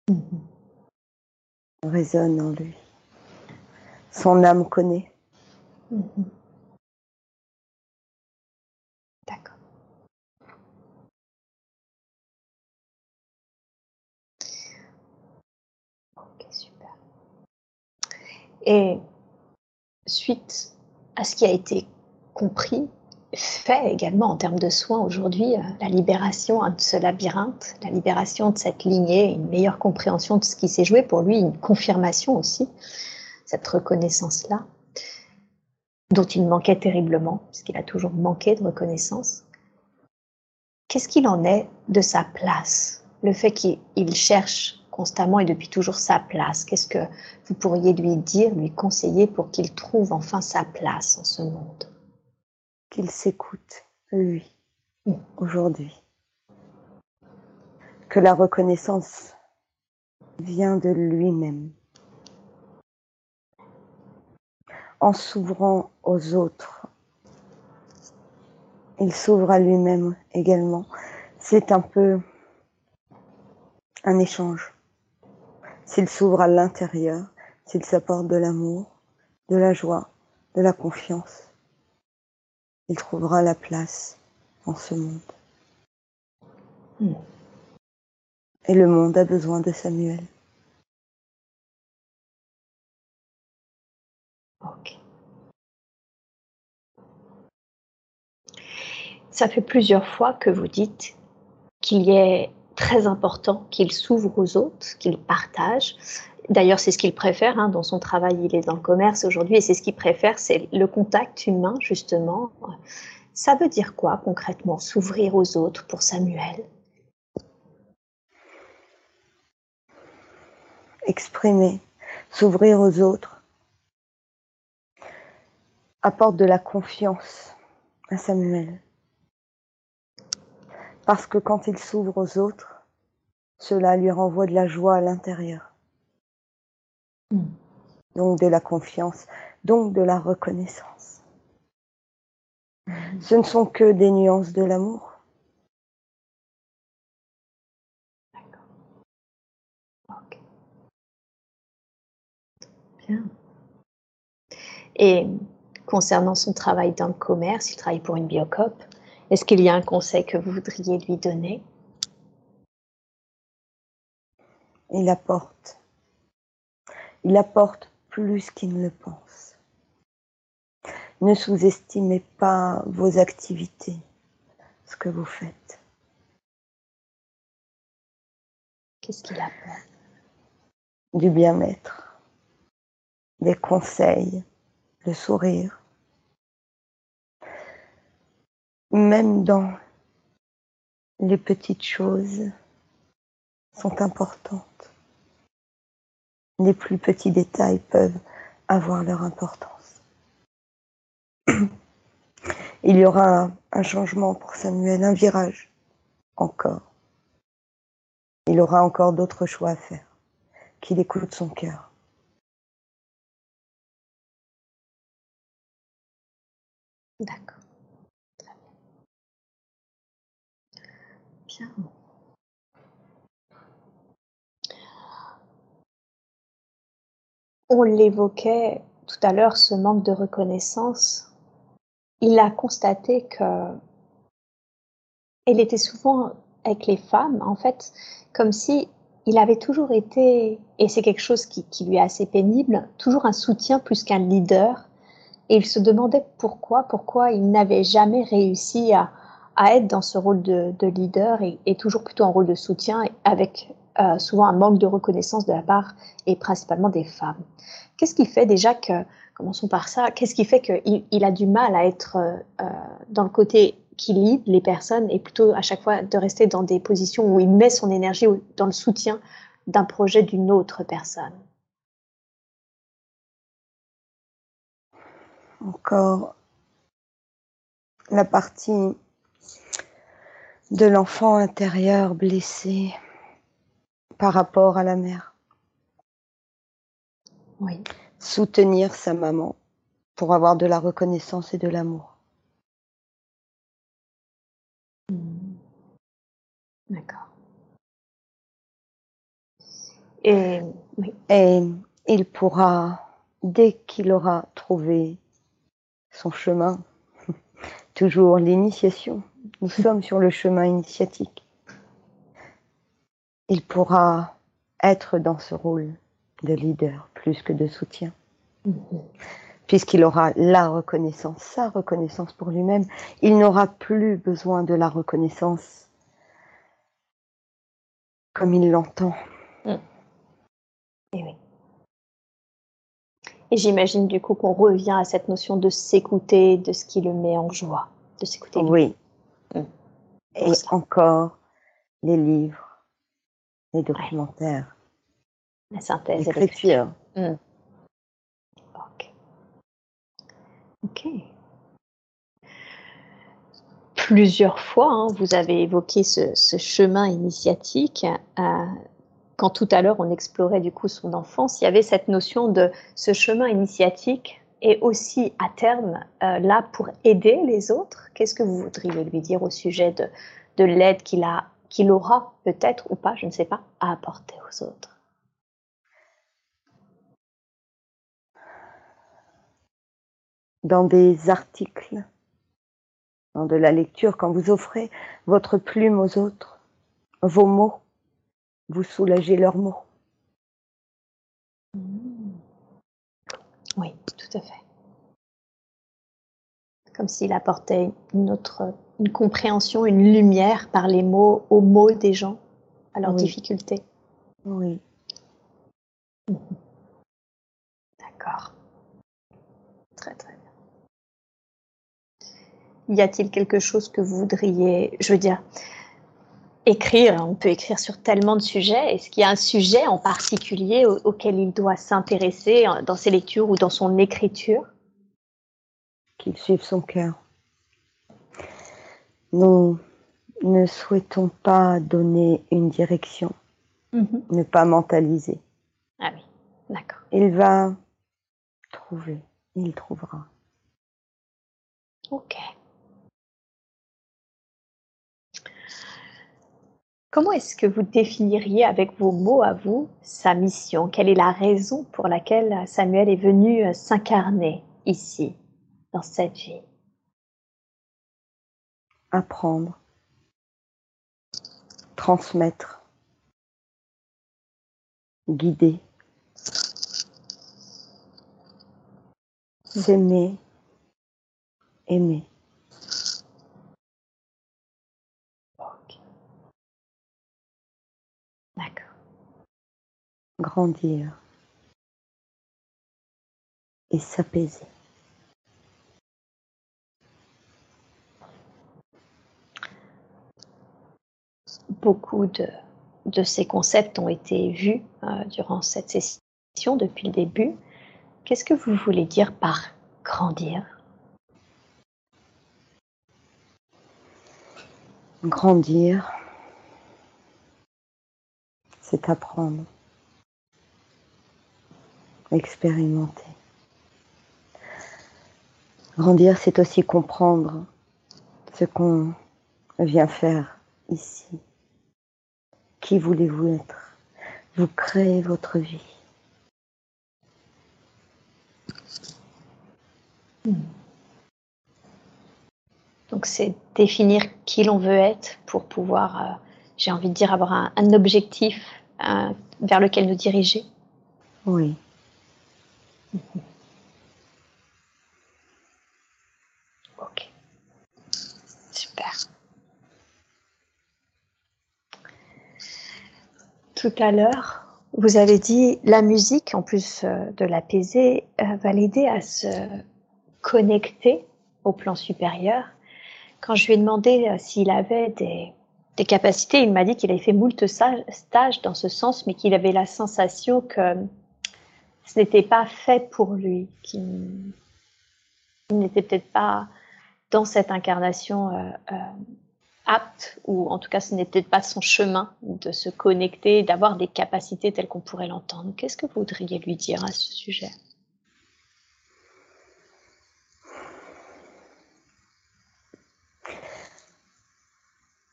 hmm. résonnent en lui. Son âme connaît. Hmm. Et suite à ce qui a été compris, fait également en termes de soins aujourd'hui, euh, la libération de ce labyrinthe, la libération de cette lignée, une meilleure compréhension de ce qui s'est joué pour lui, une confirmation aussi, cette reconnaissance-là, dont il manquait terriblement, puisqu'il a toujours manqué de reconnaissance. Qu'est-ce qu'il en est de sa place? Le fait qu'il cherche constamment et depuis toujours sa place. Qu'est-ce que vous pourriez lui dire, lui conseiller pour qu'il trouve enfin sa place en ce monde? Qu'il s'écoute, lui, aujourd'hui. Que la reconnaissance vient de lui-même. En s'ouvrant aux autres, il s'ouvre à lui-même également. C'est un peu un échange s'il s'ouvre à l'intérieur, s'il s'apporte de l'amour, de la joie, de la confiance, il trouvera la place en ce monde. Et le monde a besoin de Samuel. Ok. Ça fait plusieurs fois que vous dites qu'il y ait très important qu'il s'ouvre aux autres, qu'il partage. D'ailleurs, c'est ce qu'il préfère. Hein, dans son travail, il est dans le commerce aujourd'hui et c'est ce qu'il préfère, c'est le contact humain, justement. Ça veut dire quoi concrètement, s'ouvrir aux autres pour Samuel? Exprimer, s'ouvrir aux autres, apporte de la confiance à Samuel. Parce que quand il s'ouvre aux autres, cela lui renvoie de la joie à l'intérieur. Hmm. Donc de la confiance, donc de la reconnaissance. Ce ne sont que des nuances de l'amour. D'accord. Ok. Bien. Et concernant son travail dans le commerce, il travaille pour une biocop. Est-ce qu'il y a un conseil que vous voudriez lui donner? Il apporte. Il apporte plus qu'il ne le pense. Ne sous-estimez pas vos activités, ce que vous faites. Qu'est-ce qu'il apporte Du bien-être, des conseils, le sourire, même dans les petites choses, sont importantes. Les plus petits détails peuvent avoir leur importance. [CLEARS THROAT] Il y aura un, changement pour Samuel, un virage encore. Il aura encore d'autres choix à faire. Qu'il écoute son cœur. D'accord. On l'évoquait tout à l'heure, ce manque de reconnaissance. Il a constaté que elle était souvent avec les femmes, en fait, comme si il avait toujours été, et c'est quelque chose qui, lui est assez pénible, toujours un soutien plus qu'un leader. Et il se demandait pourquoi, pourquoi il n'avait jamais réussi à, à être dans ce rôle de, leader et, toujours plutôt en rôle de soutien avec euh, souvent un manque de reconnaissance de la part et principalement des femmes. Qu'est-ce qui fait déjà que, commençons par ça, qu'est-ce qui fait qu'il il a du mal à être euh, dans le côté qui lead les personnes et plutôt à chaque fois de rester dans des positions où il met son énergie dans le soutien d'un projet d'une autre personne? Encore la partie de l'enfant intérieur blessé par rapport à la mère. Oui. Soutenir sa maman pour avoir de la reconnaissance et de l'amour. Hmm. D'accord. Et, et il pourra, dès qu'il aura trouvé son chemin, [LAUGHS] toujours l'initiation, nous sommes sur le chemin initiatique. Il pourra être dans ce rôle de leader plus que de soutien. Mhm. Puisqu'il aura la reconnaissance, sa reconnaissance pour lui-même, il n'aura plus besoin de la reconnaissance comme il l'entend. Mm. Et oui. Et j'imagine du coup qu'on revient à cette notion de s'écouter, de ce qui le met en joie, de s'écouter. Oui. Mm. Et encore les livres, les documentaires. La synthèse. L'écriture. Mm. Ok. Ok. Plusieurs fois, hein, vous avez évoqué ce, chemin initiatique. Euh, quand tout à l'heure on explorait du coup son enfance, il y avait cette notion de ce chemin initiatique et aussi à terme euh, là pour aider les autres. Qu'est-ce que vous voudriez lui dire au sujet de, de l'aide qu'il a, qu'il aura peut-être ou pas, je ne sais pas, à apporter aux autres Dans des articles, dans de la lecture, quand vous offrez votre plume aux autres, vos mots, vous soulagez leurs mots. Mmh. Oui, tout à fait. Comme s'il apportait une autre, une compréhension, une lumière par les mots, aux mots des gens, à leurs difficultés. Oui. Mmh. D'accord. Très très bien. Y a-t-il quelque chose que vous voudriez, je veux dire, écrire, on peut écrire sur tellement de sujets. Est-ce qu'il y a un sujet en particulier auquel il doit s'intéresser dans ses lectures ou dans son écriture? Qu'il suive son cœur. Nous ne souhaitons pas donner une direction, mhm. ne pas mentaliser. Ah oui, d'accord. Il va trouver, il trouvera. Ok. Comment est-ce que vous définiriez avec vos mots à vous sa mission? Quelle est la raison pour laquelle Samuel est venu euh, s'incarner ici, dans cette vie Apprendre, transmettre, guider, s'aimer, aimer. grandir et s'apaiser. Beaucoup de, ces concepts ont été vus euh, durant cette session depuis le début. Qu'est-ce que vous voulez dire par grandir? Grandir, c'est apprendre expérimenter. Grandir, c'est aussi comprendre ce qu'on vient faire ici. Qui voulez-vous être? Vous créez votre vie. Donc c'est définir qui l'on veut être pour pouvoir, euh, j'ai envie de dire, avoir un, objectif euh, vers lequel nous diriger. Oui. Ok. Super. Tout à l'heure, vous avez dit la musique, en plus euh, de l'apaiser, euh, va l'aider à se connecter au plan supérieur. Quand je lui ai demandé euh, s'il avait des, capacités, il m'a dit qu'il avait fait moult stages dans ce sens, mais qu'il avait la sensation que ce n'était pas fait pour lui, qu'il n'était peut-être pas dans cette incarnation apte, ou en tout cas ce n'était pas son chemin de se connecter, d'avoir des capacités telles qu'on pourrait l'entendre. Qu'est-ce que vous voudriez lui dire à ce sujet?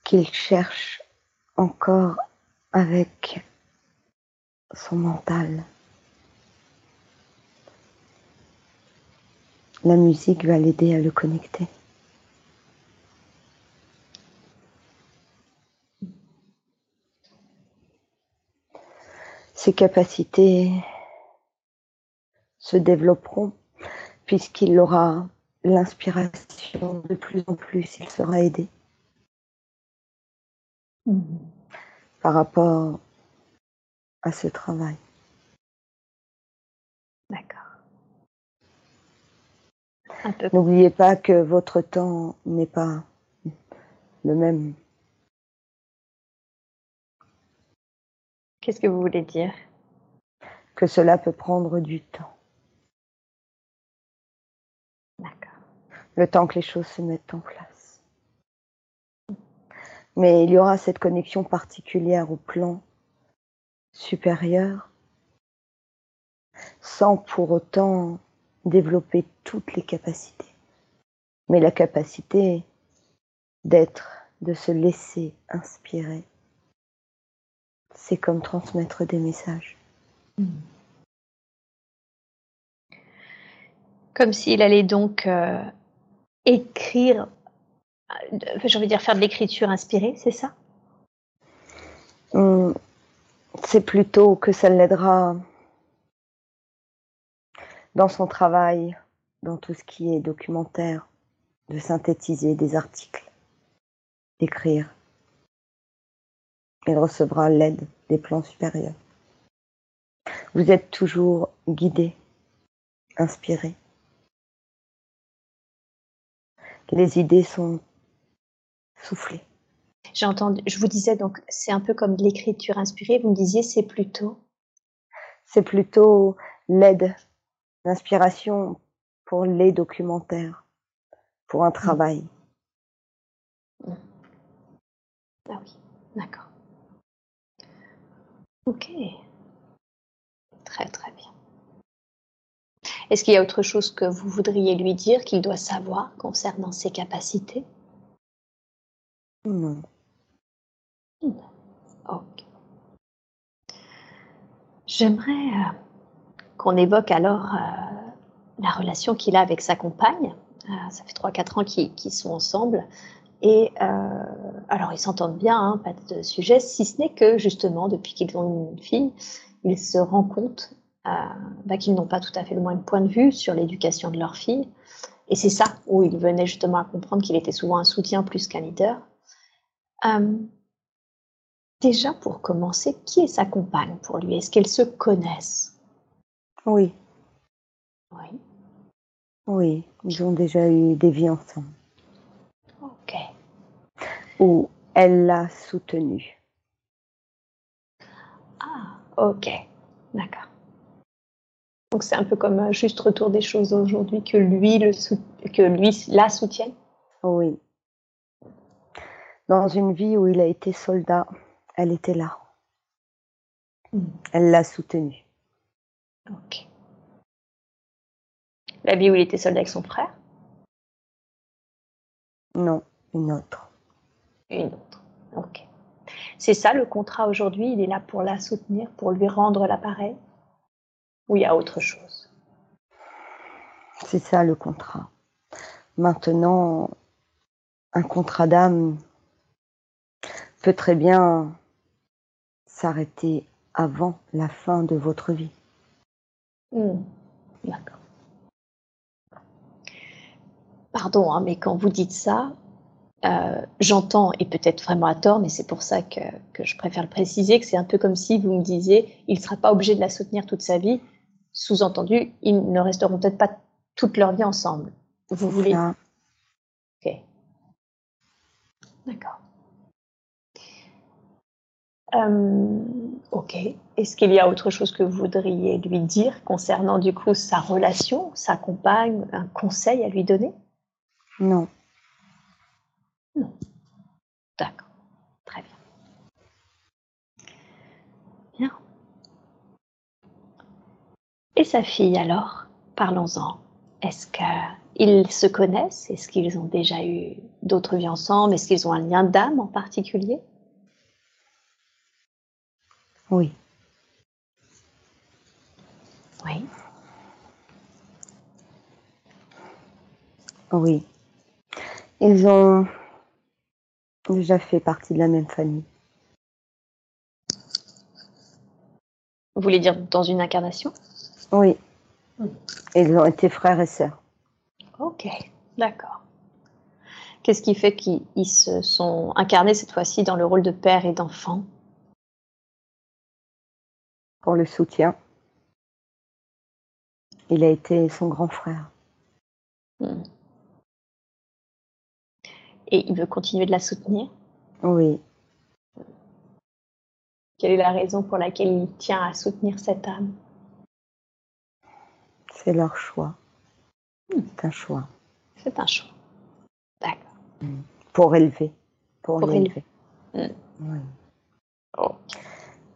Qu'il cherche encore avec son mental. La musique va l'aider à le connecter. Ses capacités se développeront puisqu'il aura l'inspiration de plus en plus, il sera aidé. Mhm. Par rapport à ce travail. D'accord. N'oubliez pas que votre temps n'est pas le même. Qu'est-ce que vous voulez dire? Que cela peut prendre du temps. D'accord. Le temps que les choses se mettent en place. Mais il y aura cette connexion particulière au plan supérieur sans pour autant développer toutes les capacités. Mais la capacité d'être, de se laisser inspirer, c'est comme transmettre des messages. Comme s'il allait donc euh, écrire, euh, j'ai envie de dire faire de l'écriture inspirée, c'est ça? Hum, C'est plutôt que ça l'aidera dans son travail, dans tout ce qui est documentaire, de synthétiser des articles, d'écrire. Il recevra l'aide des plans supérieurs. Vous êtes toujours guidé, inspiré. Les idées sont soufflées. J'ai entendu, je vous disais donc, c'est un peu comme de l'écriture inspirée. Vous me disiez, c'est plutôt? C'est plutôt l'aide l'inspiration pour les documentaires, pour un mmh. travail. Mmh. Ah oui, d'accord. Ok. Très très bien. Est-ce qu'il y a autre chose que vous voudriez lui dire qu'il doit savoir concernant ses capacités? Non. Ok. J'aimerais euh, qu'on évoque alors euh, la relation qu'il a avec sa compagne. Euh, ça fait 3-4 ans qu'ils sont ensemble. Et euh, alors, ils s'entendent bien, hein, pas de sujet, si ce n'est que justement, depuis qu'ils ont une fille, ils se rendent compte bah, qu'ils n'ont pas tout à fait le même point de vue sur l'éducation de leur fille. Et c'est ça où il venait justement à comprendre qu'il était souvent un soutien plus qu'un leader. déjà, pour commencer, qui est sa compagne pour lui? Est-ce qu'elles se connaissent oui. Oui. Oui, ils ont déjà eu des vies ensemble. Où elle l'a soutenu. Ah, ok. D'accord. Donc c'est un peu comme un juste retour des choses aujourd'hui que lui le que lui la soutienne? Oui. Dans une vie où il a été soldat, elle était là. Hmm. Elle l'a soutenu. Ok. La vie où il était seul avec son frère? Non, une autre. Une autre. Ok. C'est ça le contrat aujourd'hui Il est là pour la soutenir, pour lui rendre l'appareil? Ou il y a autre chose? C'est ça le contrat. Maintenant, un contrat d'âme peut très bien s'arrêter avant la fin de votre vie. Hmm. D'accord. Pardon, hein, mais quand vous dites ça, euh, j'entends, et peut-être vraiment à tort, mais c'est pour ça que, je préfère le préciser, que c'est un peu comme si vous me disiez, il ne sera pas obligé de la soutenir toute sa vie. Sous-entendu, ils ne resteront peut-être pas toute leur vie ensemble. Vous voulez Ok. D'accord. Euh, ok. Est-ce qu'il y a autre chose que vous voudriez lui dire concernant du coup sa relation, sa compagne, un conseil à lui donner? Non. Non. D'accord. Très bien. Bien. Et sa fille alors? Parlons-en. Est-ce qu'ils se connaissent? Est-ce qu'ils ont déjà eu d'autres vies ensemble? Est-ce qu'ils ont un lien d'âme en particulier? Oui. Oui. Oui. Ils ont déjà fait partie de la même famille. Vous voulez dire dans une incarnation? Oui. Ils ont été frères et sœurs. Ok, d'accord. Qu'est-ce qui fait qu'ils se sont incarnés cette fois-ci dans le rôle de père et d'enfant? Pour le soutien. Il a été son grand frère. Hmm. Et il veut continuer de la soutenir Oui. Quelle est la raison pour laquelle il tient à soutenir cette âme? C'est leur choix. C'est un choix. C'est un choix. D'accord. Pour élever. Pour, l'élever. élever. Oui. Oh.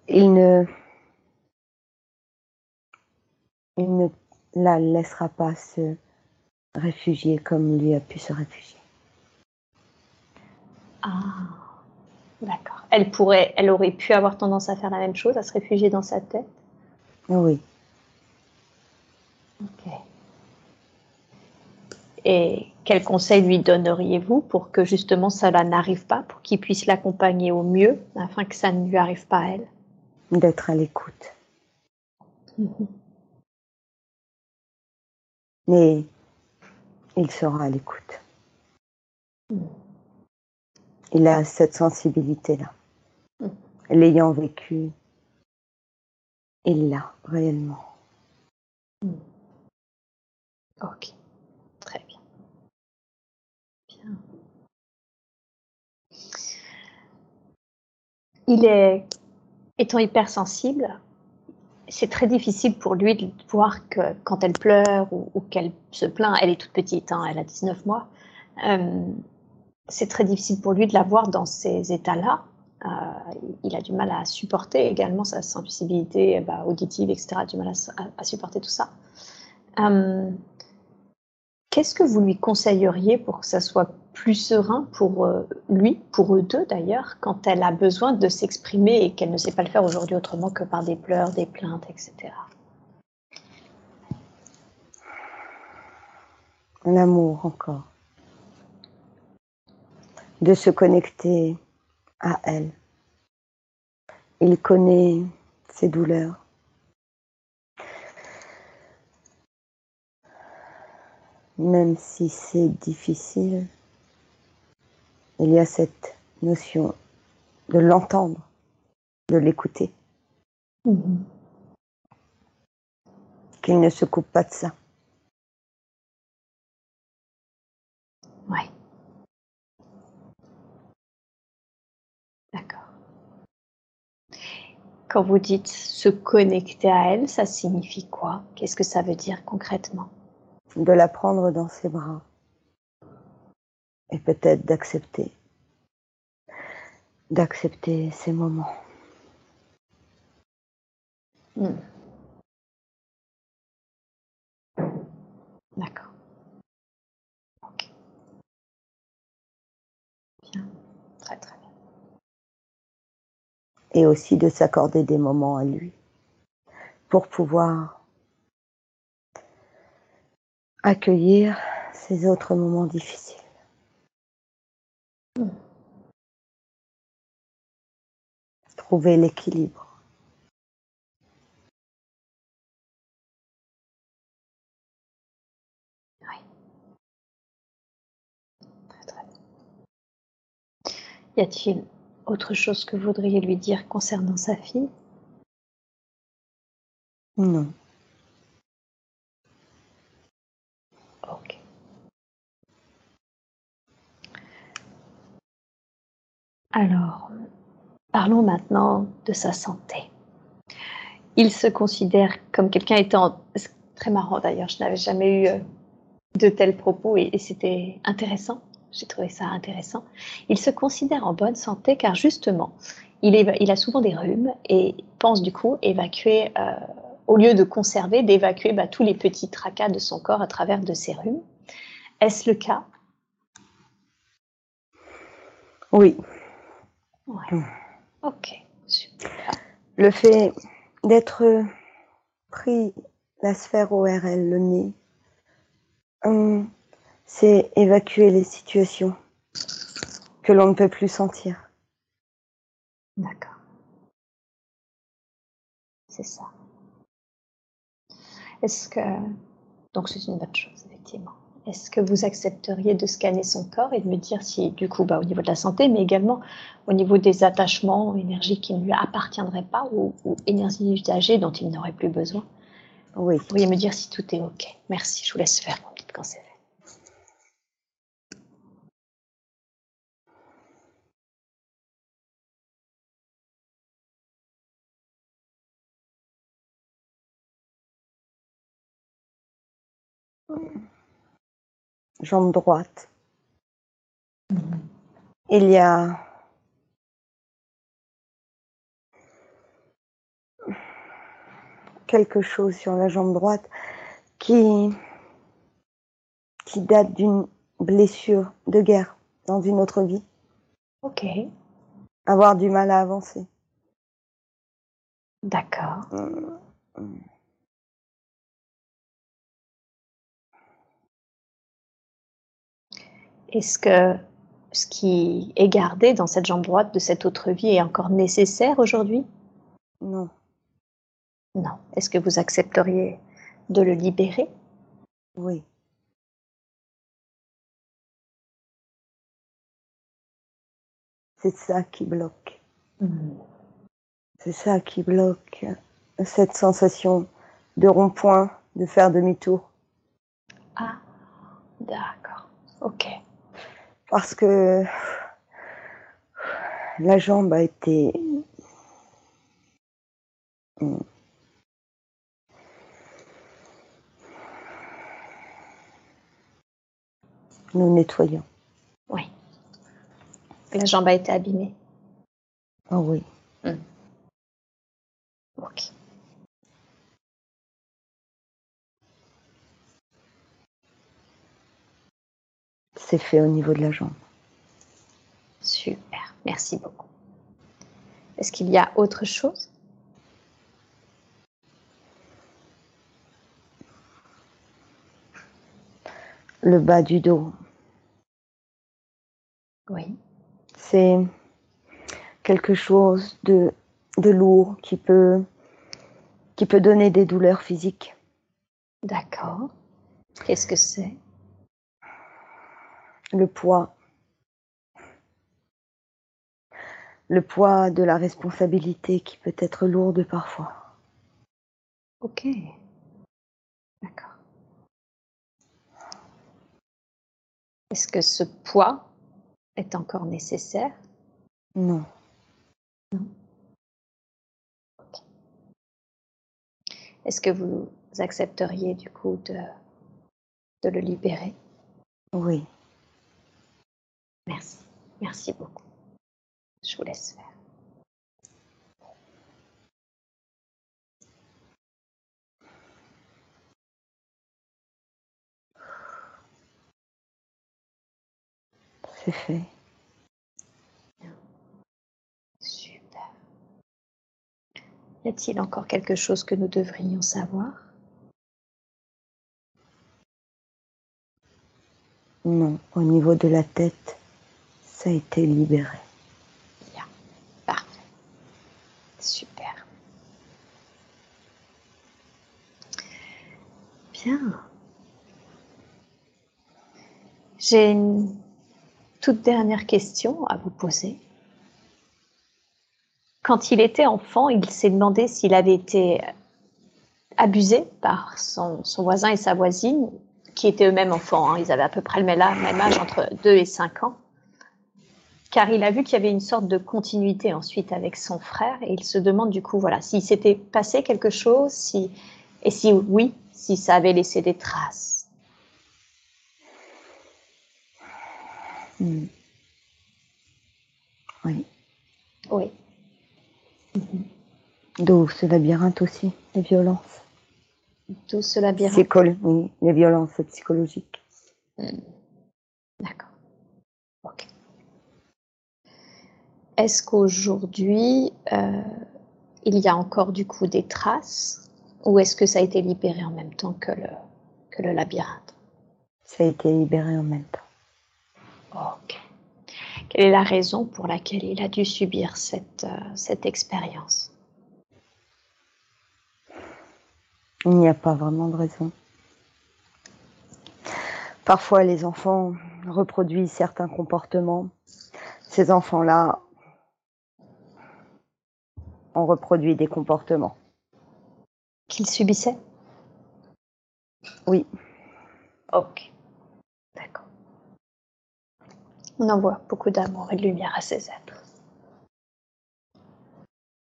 Il ne. Il ne la laissera pas se réfugier comme lui a pu se réfugier. Ah, d'accord. Elle pourrait, elle aurait pu avoir tendance à faire la même chose, à se réfugier dans sa tête. Oui. Ok. Et quel conseil lui donneriez-vous pour que justement cela n'arrive pas, pour qu'il puisse l'accompagner au mieux, afin que ça ne lui arrive pas à elle? D'être à l'écoute. Mhm. Mais il sera à l'écoute. Mm. Il a cette sensibilité-là. Mm. L'ayant vécu, il l'a réellement. Ok, très bien. Bien. Il est, étant hypersensible, c'est très difficile pour lui de voir que quand elle pleure ou, ou qu'elle se plaint, elle est toute petite, hein, elle a 19 mois, euh, c'est très difficile pour lui de la voir dans ces états-là. Euh, il a du mal à supporter également sa sensibilité bah, auditive, etc., du mal à, supporter tout ça. Euh, Qu'est-ce que vous lui conseilleriez pour que ça soit plus serein pour euh, lui, pour eux deux d'ailleurs, quand elle a besoin de s'exprimer et qu'elle ne sait pas le faire aujourd'hui autrement que par des pleurs, des plaintes, etc. L'amour encore. De se connecter à elle. Il connaît ses douleurs. Même si c'est difficile, il y a cette notion de l'entendre, de l'écouter, qu'il ne se coupe pas de ça. Ouais. D'accord. Quand vous dites se connecter à elle, ça signifie quoi? Qu'est-ce que ça veut dire concrètement? De la prendre dans ses bras et peut-être d'accepter, d'accepter ces moments. Hmm. D'accord. Ok. Bien. Très très bien. Et aussi de s'accorder des moments à lui pour pouvoir accueillir ces autres moments difficiles. Trouver l'équilibre. Très très bien. Y a-t-il autre chose que vous voudriez lui dire concernant sa fille? Non. Ok. Alors, parlons maintenant de sa santé. Il se considère comme quelqu'un étant... C'est très marrant d'ailleurs, je n'avais jamais eu euh, de tels propos et, et c'était intéressant. J'ai trouvé ça intéressant. Il se considère en bonne santé car justement, il, a souvent des rhumes et pense du coup évacuer, euh, au lieu de conserver, d'évacuer bah, tous les petits tracas de son corps à travers de ses rhumes. Est-ce le cas? Oui, Ouais. Ok, super. le fait d'être pris la sphère ORL, le nez, hum, c'est évacuer les situations que l'on ne peut plus sentir. D'accord. C'est ça. Est-ce que donc c'est une bonne chose effectivement. Est-ce que vous accepteriez de scanner son corps et de me dire si, du coup, bah, au niveau de la santé, mais également au niveau des attachements, énergie qui ne lui appartiendraient pas ou, ou énergie usagée dont il n'aurait plus besoin? Oui. Vous pourriez me dire si tout est OK. Merci, je vous laisse faire, mon petit quand jambe droite. Il y a quelque chose sur la jambe droite qui, qui date d'une blessure de guerre dans une autre vie. Ok, Avoir du mal à avancer. d'accord. Est-ce que ce qui est gardé dans cette jambe droite de cette autre vie est encore nécessaire aujourd'hui? Non. Non. Est-ce que vous accepteriez de le libérer? Oui. C'est ça qui bloque. C'est ça qui bloque cette sensation de rond-point, de faire demi-tour. Ah, d'accord. Ok. Parce que la jambe a été nous nettoyons. Oui. La jambe a été abîmée. Ah oui. Ok. C'est fait au niveau de la jambe. Super. Merci beaucoup. Est-ce qu'il y a autre chose? Le bas du dos, Oui. c'est quelque chose de, de lourd qui peut, qui peut donner des douleurs physiques. D'accord. Qu'est-ce que c'est? Le poids. Le poids de la responsabilité qui peut être lourde parfois. Ok. D'accord. Est-ce que ce poids est encore nécessaire? Non. Est-ce que vous accepteriez du coup de, de le libérer? Oui. Merci. Merci beaucoup. Je vous laisse faire. C'est fait. Super. Y a-t-il encore quelque chose que nous devrions savoir? Non. Au niveau de la tête, ça a été libéré. Bien. Parfait. Super. Bien. J'ai une toute dernière question à vous poser. Quand il était enfant, il s'est demandé s'il avait été abusé par son, voisin et sa voisine, qui étaient eux-mêmes enfants. hein. Ils avaient à peu près le même âge, même âge, entre 2 et 5 ans. Car il a vu qu'il y avait une sorte de continuité ensuite avec son frère et il se demande du coup, voilà, s'il s'était passé quelque chose, si, et si oui, si ça avait laissé des traces. Hmm. Oui. Oui. D'où ce labyrinthe aussi, les violences. Tout ce labyrinthe. Oui, les violences psychologiques. D'accord. Ok. Est-ce qu'aujourd'hui, euh, il y a encore du coup des traces ou est-ce que ça a été libéré en même temps que le, que le labyrinthe? Ça a été libéré en même temps. Ok. Quelle est la raison pour laquelle il a dû subir cette, euh, cette expérience? Il n'y a pas vraiment de raison. Parfois, les enfants reproduisent certains comportements. Ces enfants-là ont reproduit des comportements. Qu'ils subissaient? Oui. Ok. D'accord. On envoie beaucoup d'amour et de lumière à ces êtres.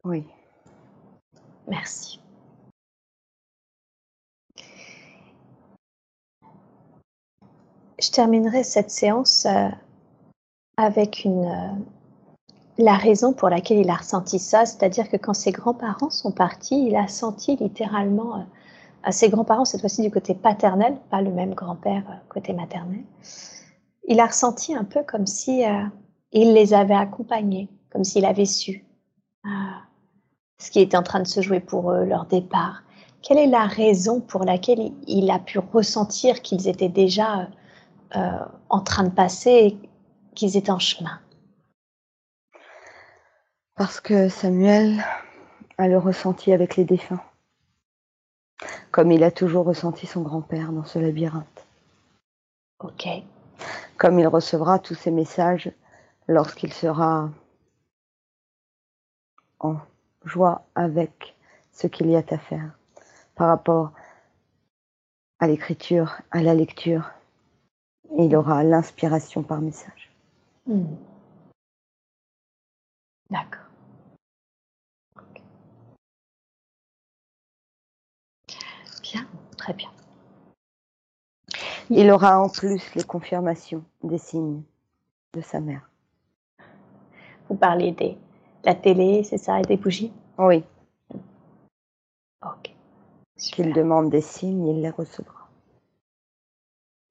Oui. Merci. Je terminerai cette séance euh, avec une, euh, la raison pour laquelle il a ressenti ça, c'est-à-dire que quand ses grands-parents sont partis, il a senti littéralement euh, à ses grands-parents, cette fois-ci du côté paternel, pas le même grand-père côté maternel, il a ressenti un peu comme si il les avait accompagnés, comme s'il avait su ce qui était en train de se jouer pour eux, leur départ. Quelle est la raison pour laquelle il a pu ressentir qu'ils étaient déjà euh, en train de passer, qu'ils étaient en chemin? Parce que Samuel a le ressenti avec les défunts, comme il a toujours ressenti son grand-père dans ce labyrinthe. Ok. Comme il recevra tous ces messages lorsqu'il sera en joie avec ce qu'il y a à faire par rapport à l'écriture, à la lecture. Il aura l'inspiration par message. Hmm. D'accord. Bien, très bien. Il aura en plus les confirmations des signes de sa mère. Vous parlez des la télé, c'est ça, et des bougies? Oui. Ok. Qu'il demande des signes, il les recevra.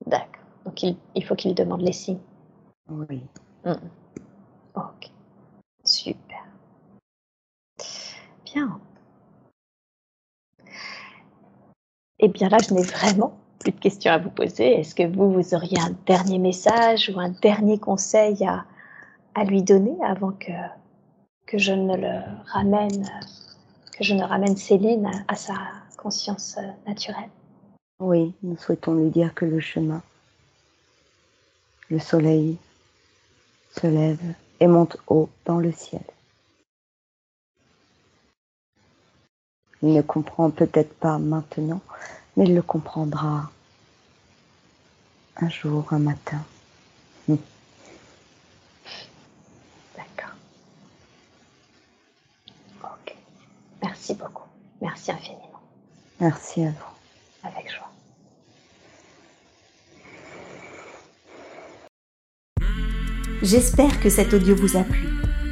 D'accord. Donc il, il faut qu'il demande les signes. Oui. Mm. Ok. Super. Bien. Eh bien là, je n'ai vraiment plus de questions à vous poser. Est-ce que vous, vous auriez un dernier message ou un dernier conseil à, lui donner avant que que je ne le ramène, que je ne ramène Céline à sa conscience naturelle? Oui, nous souhaitons lui dire que le chemin, le soleil se lève et monte haut dans le ciel. Il ne comprend peut-être pas maintenant, mais il le comprendra un jour, un matin. Merci beaucoup. Merci infiniment. Merci à vous. Avec joie. J'espère que cet audio vous a plu.